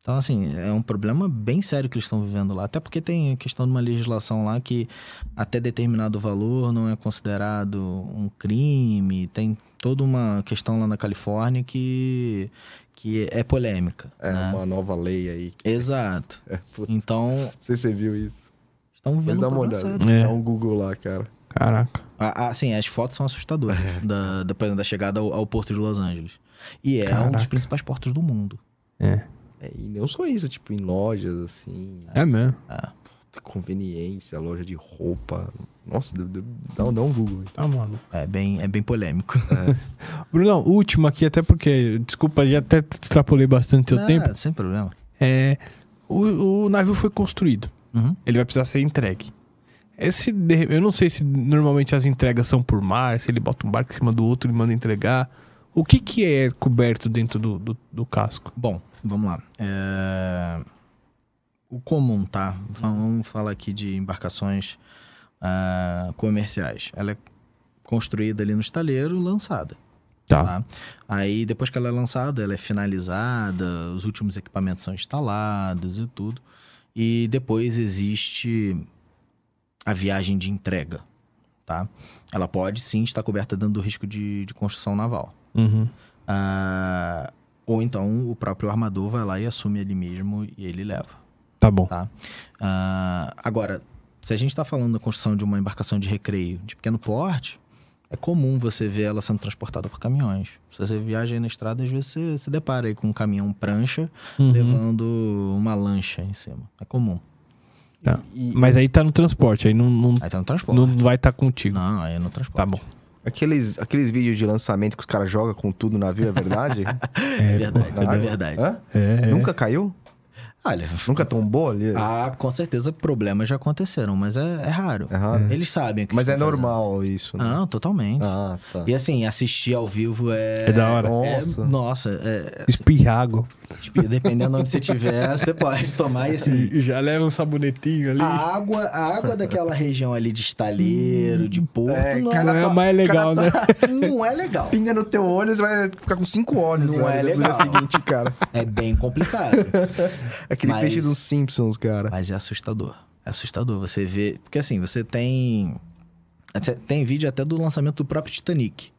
Então, assim, é um problema bem sério que eles estão vivendo lá. Até porque tem a questão de uma legislação lá que até determinado valor não é considerado um crime. Tem toda uma questão lá na Califórnia que, que é polêmica. É né? uma nova lei aí. Exato. É, puta, Então, não sei se você viu isso. estão Mas vivendo dá um uma olhada. É. Dá um Google lá, cara. Caraca. Ah, ah, sim, as fotos são assustadoras da, da, da chegada ao, ao porto de Los Angeles. E é um Caraca. dos principais portos do mundo. É. É, e não só isso, tipo, em lojas, assim, É mesmo. conveniência, loja de roupa. Nossa, deu- deu- dá, dá um Google. aí. Tá maluco. É bem, é bem polêmico. Brunão, último aqui, até porque, desculpa, já até extrapolei bastante seu Ah, tempo. Sem problema. É, o, o navio foi construído. Uhum. Ele vai precisar ser entregue. Esse, eu não sei se normalmente as entregas são por mar, se ele bota um barco em cima do outro e manda entregar. O que, que é coberto dentro do, do, do casco? Bom, vamos lá. É, O comum, tá? Vamos falar aqui de embarcações ah, comerciais. Ela é construída ali no estaleiro, lançada. Tá. Aí, depois que ela é lançada, ela é finalizada, os últimos equipamentos são instalados e tudo. E depois existe a viagem de entrega, tá? Ela pode sim estar coberta dentro do risco de, de construção naval. Uhum. Ah, ou então o próprio armador vai lá e assume ele mesmo e ele leva. Tá bom. Tá? Ah, agora, se a gente está falando da construção de uma embarcação de recreio de pequeno porte, é comum você ver ela sendo transportada por caminhões. Se você viaja aí na estrada, às vezes você se depara aí com um caminhão prancha Uhum. levando uma lancha em cima. É comum. Tá. E, Mas aí tá no transporte, aí não, não, Aí tá no transporte. não vai estar contigo. Não, aí é no transporte. Tá bom. aqueles, aqueles vídeos de lançamento que os caras jogam com tudo no navio, é verdade? É verdade, Na é verdade. Hã? É. Nunca caiu? Olha, Nunca tombou ali? ah, com certeza problemas já aconteceram, mas é, é raro. É raro? Eles sabem o que Mas é estão fazendo. normal isso, né? Não, totalmente. Ah, tá. E assim, assistir ao vivo é. É da hora. é- Nossa. nossa, é, Espirra água. tipo, dependendo de onde você estiver, você pode tomar e assim. Já leva um sabonetinho ali. A água, a água daquela região ali de estaleiro, de porto, É, não, é tá- mais legal, né? não é legal. Pinga no teu olho, você vai ficar com cinco olhos. Não né, é no dia legal. seguinte, cara. É bem complicado. Aquele Mas- peixe dos Simpsons, cara. Mas é assustador. É assustador. Você vê. Porque assim, você tem. Tem vídeo até do lançamento do próprio Titanic.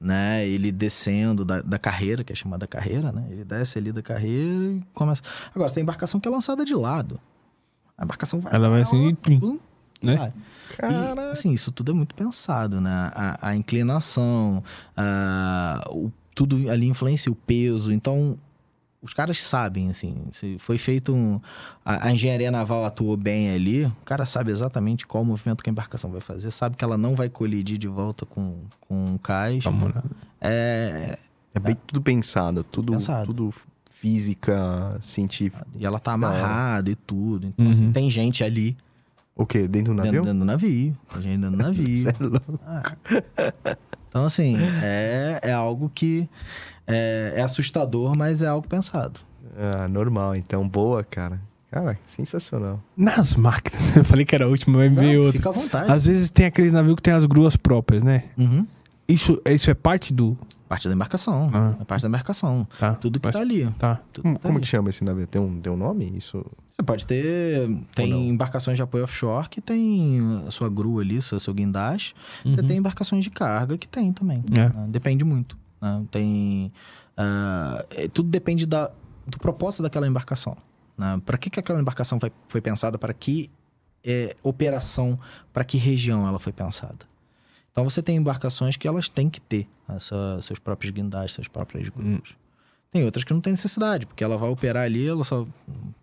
Né? Ele descendo da, da carreira, que é chamada carreira, né? Ele desce ali da carreira e começa. Agora, tem embarcação que é lançada de lado. A embarcação vai. Ela vai lá, assim, ó, pum, e né? vai. Cara. E, assim, isso tudo é muito pensado, né? A, a inclinação, a, o, tudo ali influencia o peso. Então, os caras sabem, assim, se foi feito um... A, a engenharia naval atuou bem ali, o cara sabe exatamente qual movimento que a embarcação vai fazer, sabe que ela não vai colidir de volta com, com o cais. Lá. É, É bem tudo pensado, tudo, Pensado. tudo física, científica. e ela tá amarrada e tudo. Então, assim, Uhum. tem gente ali O quê? Dentro do navio? dentro do navio. Tem gente dentro do navio. É louco. Ah. Então, assim, é, é algo que é, é assustador, mas é algo pensado. Ah, normal. Então, boa, cara. Cara, sensacional. Nas máquinas. Eu falei que era a última, mas Não, veio outra. fica à vontade. Às vezes tem aqueles navios que tem as gruas próprias, né? Uhum. Isso, isso é parte do. Parte da embarcação. Ah. É parte da embarcação. Tá. Tudo que mas- tá ali. Tá. Tudo Como, que tá como ali. que chama esse navio? Tem um, tem um nome? Isso. Você pode ter. Tem embarcações de apoio offshore que tem a sua grua ali, seu, seu guindaste. Você Uhum. tem embarcações de carga que tem também. É. né? Depende muito. né? Tem. é, tudo depende da, do propósito daquela embarcação. Né? Para que, que aquela embarcação vai- foi pensada? Para que é, operação? Para que região ela foi pensada? Então você tem embarcações que elas têm que ter essa, seus próprios guindastes, seus próprios grupos. Tem outras que não tem necessidade, porque ela vai operar ali, ela só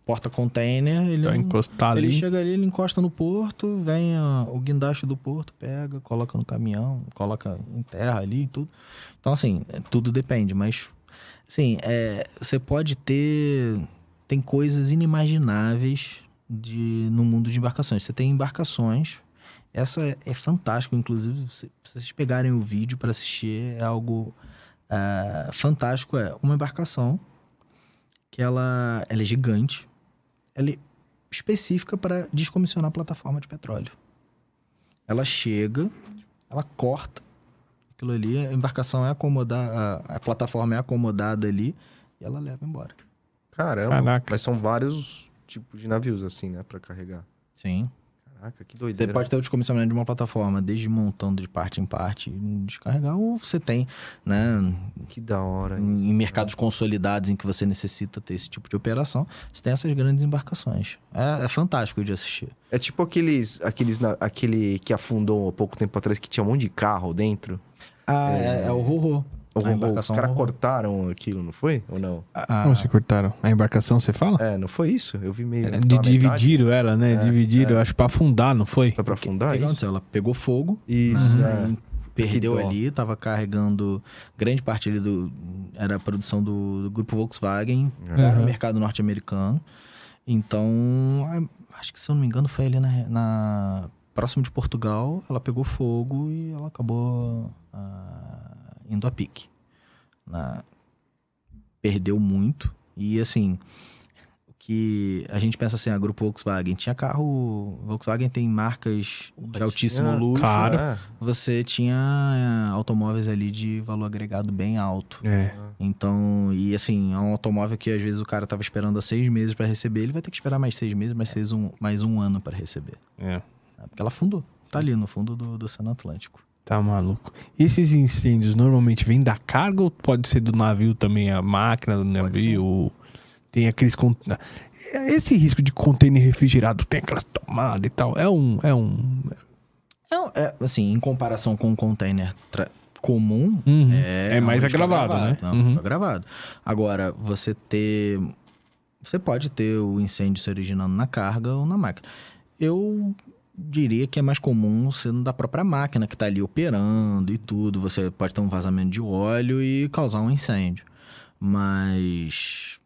porta container, ele, Vai encostar ele ali. chega ali, ele encosta no porto, vem a- o guindaste do porto, pega, coloca no caminhão, coloca em terra ali e tudo. Então, assim, é, tudo depende, mas, assim, é, você pode ter. Tem coisas inimagináveis de, no mundo de embarcações. Você tem embarcações, essa é fantástica, inclusive, se, vocês pegarem o vídeo para assistir, é algo é, fantástico. É uma embarcação que ela, ela é gigante, ela é específica para descomissionar a plataforma de petróleo. Ela chega, ela corta aquilo ali, a embarcação é acomodada, a, a plataforma é acomodada ali e ela leva embora. Caramba. Caraca. Mas são vários tipos de navios, assim, né? Pra carregar. Sim. Caraca, que Você doideira. pode ter o descomissionamento de uma plataforma, desde montando de parte em parte, descarregar, ou você tem, né, Que da hora. em em mercados consolidados em que você necessita ter esse tipo de operação, você tem essas grandes embarcações. É, é fantástico de assistir. É tipo aqueles, aqueles aquele que afundou há pouco tempo atrás que tinha um monte de carro dentro. Ah, é, é o Rorô. O A robô, os embarcação caras cortaram aquilo, não foi? Ou não? Ah, Como se cortaram? A embarcação, você fala? É, não foi isso? Eu vi meio. É, De dividiram ela, né? É, dividiram, é. acho, pra afundar, não foi? Foi pra afundar que isso? Ela pegou fogo, Isso, Uhum. é. aí perdeu ali, tava carregando grande parte ali do era a produção do, do grupo Volkswagen para Uhum. o mercado norte-americano. Então, acho que se eu não me engano foi ali na, na- próximo de Portugal, ela pegou fogo e ela acabou ah, indo a pique. Na- perdeu muito e assim, o que a gente pensa assim, a grupo Volkswagen tinha carro, Volkswagen tem marcas de altíssimo Tinha- luxo, Claro. É. você tinha eh, automóveis ali de valor agregado bem alto. É. Então, e assim, é um automóvel que às vezes o cara tava esperando há seis meses para receber, ele vai ter que esperar mais seis meses, mais, seis, um, mais um ano para receber. É. né? Porque ela fundou. Tá ali no fundo do, do Oceano Atlântico. Tá maluco. Esses incêndios normalmente vêm da carga ou pode ser do navio também, a máquina do navio? Tem aqueles. Esse risco de container refrigerado tem aquelas tomadas e tal. É um. É um. É, é, assim, em comparação com um container tra- comum, Uhum. é, É mais agravado, né? É um Uhum. risco agravado. Agora, você ter. Você pode ter o incêndio se originando na carga ou na máquina. Eu diria que é mais comum sendo da própria máquina que está ali operando e tudo. Você pode ter um vazamento de óleo e causar um incêndio. Mas.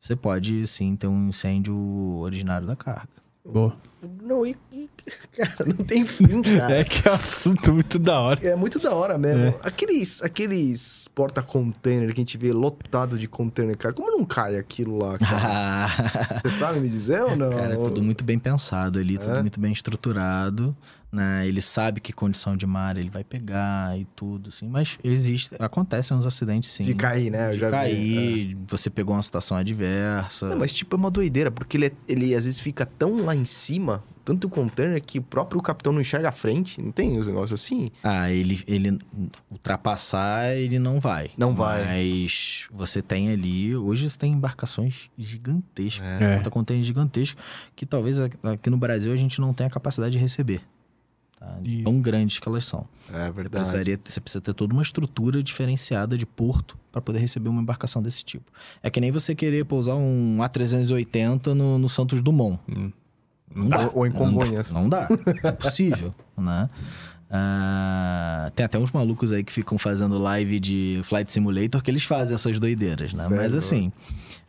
Você pode sim ter um incêndio originário da carga. Boa. Não, e, e, cara, não tem fim, cara. É que é um assunto muito da hora. É muito da hora mesmo. É. Aqueles, aqueles porta-container que a gente vê lotado de container, cara. Como não cai aquilo lá, cara? Você sabe me dizer ou não? Cara, é tudo muito bem pensado ali, tudo É? muito bem estruturado, né? Ele sabe que condição de mar ele vai pegar e tudo, assim. Mas existe, acontecem uns acidentes, sim. De cair, né? Eu De já vi, cair, você pegou uma situação adversa. Não, mas tipo, é uma doideira, porque ele, é- ele às vezes fica tão lá em cima, tanto o container, que o próprio capitão não enxerga a frente. Não tem os negócios assim? Ah, ele, ele ultrapassar, ele não vai. Não vai. Mas você tem ali, hoje você tem embarcações gigantescas, É. porta-container gigantesco, que talvez aqui no Brasil a gente não tenha a capacidade de receber. Tá? Isso. Tão grandes que elas são. É Você, verdade. precisaria, você precisa ter toda uma estrutura diferenciada de porto para poder receber uma embarcação desse tipo. É que nem você querer pousar um A380 no, no Santos Dumont. Hum. Não dá. Ou- ou em Congonhas. Não dá. Não dá. É impossível, né? Ah, tem até uns malucos aí que ficam fazendo live de Flight Simulator que eles fazem essas doideiras, né? Sério? Mas assim,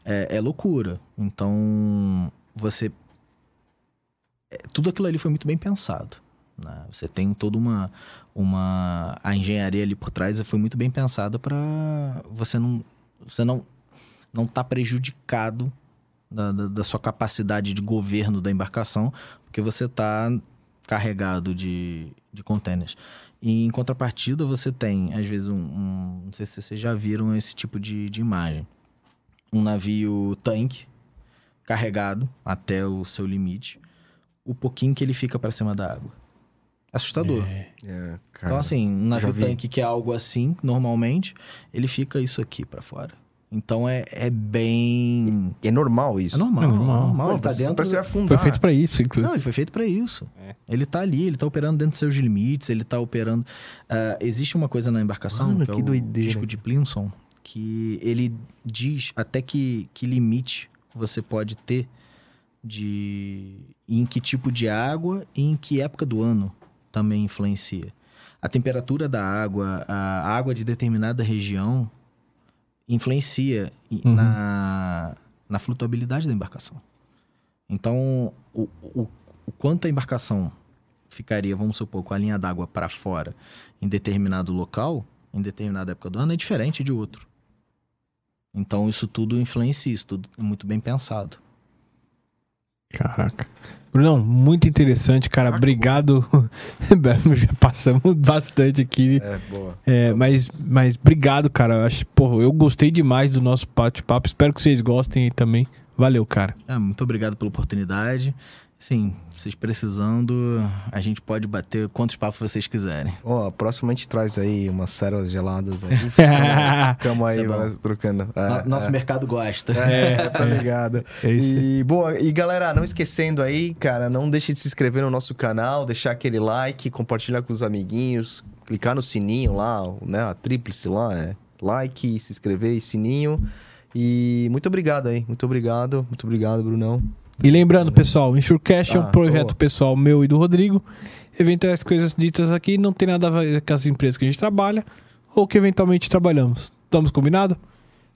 é, é loucura. Então, você... é, tudo aquilo ali foi muito bem pensado. né? Você tem toda uma, uma... A engenharia ali por trás foi muito bem pensada para você não... Você não, não tá prejudicado da, da, da sua capacidade de governo da embarcação, porque você está carregado de, de containers. E em contrapartida, você tem, às vezes, um, um- Não sei se vocês já viram esse tipo de, de imagem. Um navio tanque carregado até o seu limite, o pouquinho que ele fica para cima da água. Assustador. É. É, cara. Então, assim, um navio tanque que é algo assim, normalmente, ele fica isso aqui para fora. Então é, é bem. É normal isso. É normal. É normal. normal. Pô, Ele tá você dentro. parece que vai Foi afundar. feito pra isso, inclusive. Não, ele foi feito para isso. É. Ele tá ali, ele tá operando dentro dos seus limites, ele tá operando. Ah, existe uma coisa na embarcação, Mano, que, que é o doideira. disco de Plinson, que ele diz até que, que limite você pode ter de em que tipo de água e em que época do ano também influencia. A temperatura da água, a água de determinada região influencia Uhum. na, na flutuabilidade da embarcação. Então, o, o, o quanto a embarcação ficaria, vamos supor, com a linha d'água para fora em determinado local, em determinada época do ano, é diferente de outro. Então, isso tudo influencia, isso tudo é muito bem pensado. Caraca. Brunão, muito interessante, cara. Obrigado. Já passamos bastante aqui. É, boa. É, mas, mas obrigado, cara. Eu Acho, porra, eu gostei demais do nosso bate-papo. Espero que vocês gostem aí também. Valeu, cara. É, muito obrigado pela oportunidade. Sim, vocês precisando, a gente pode bater quantos papos vocês quiserem. Ó, próximo a gente traz aí umas células geladas aí. Ficamos aí Isso é bom. vai trocando. É, No- Nosso é. mercado gosta. É, tá ligado. É isso aí. E, boa, e galera, não esquecendo aí, cara, não deixe de se inscrever no nosso canal, deixar aquele like, compartilhar com os amiguinhos, clicar no sininho lá, né, a tríplice lá, é like, se inscrever e sininho. E muito obrigado aí, muito obrigado, muito obrigado, Brunão. E lembrando, pessoal, o Insurecast é Ah, um projeto boa. pessoal meu e do Rodrigo. Eventuais coisas ditas aqui não tem nada a ver com as empresas que a gente trabalha ou que eventualmente trabalhamos. Estamos combinado?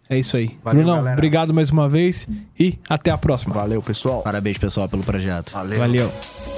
É isso aí. Valeu, Brunão, galera. obrigado mais uma vez e até a próxima. Valeu, pessoal. Parabéns, pessoal, pelo projeto. Valeu. Valeu.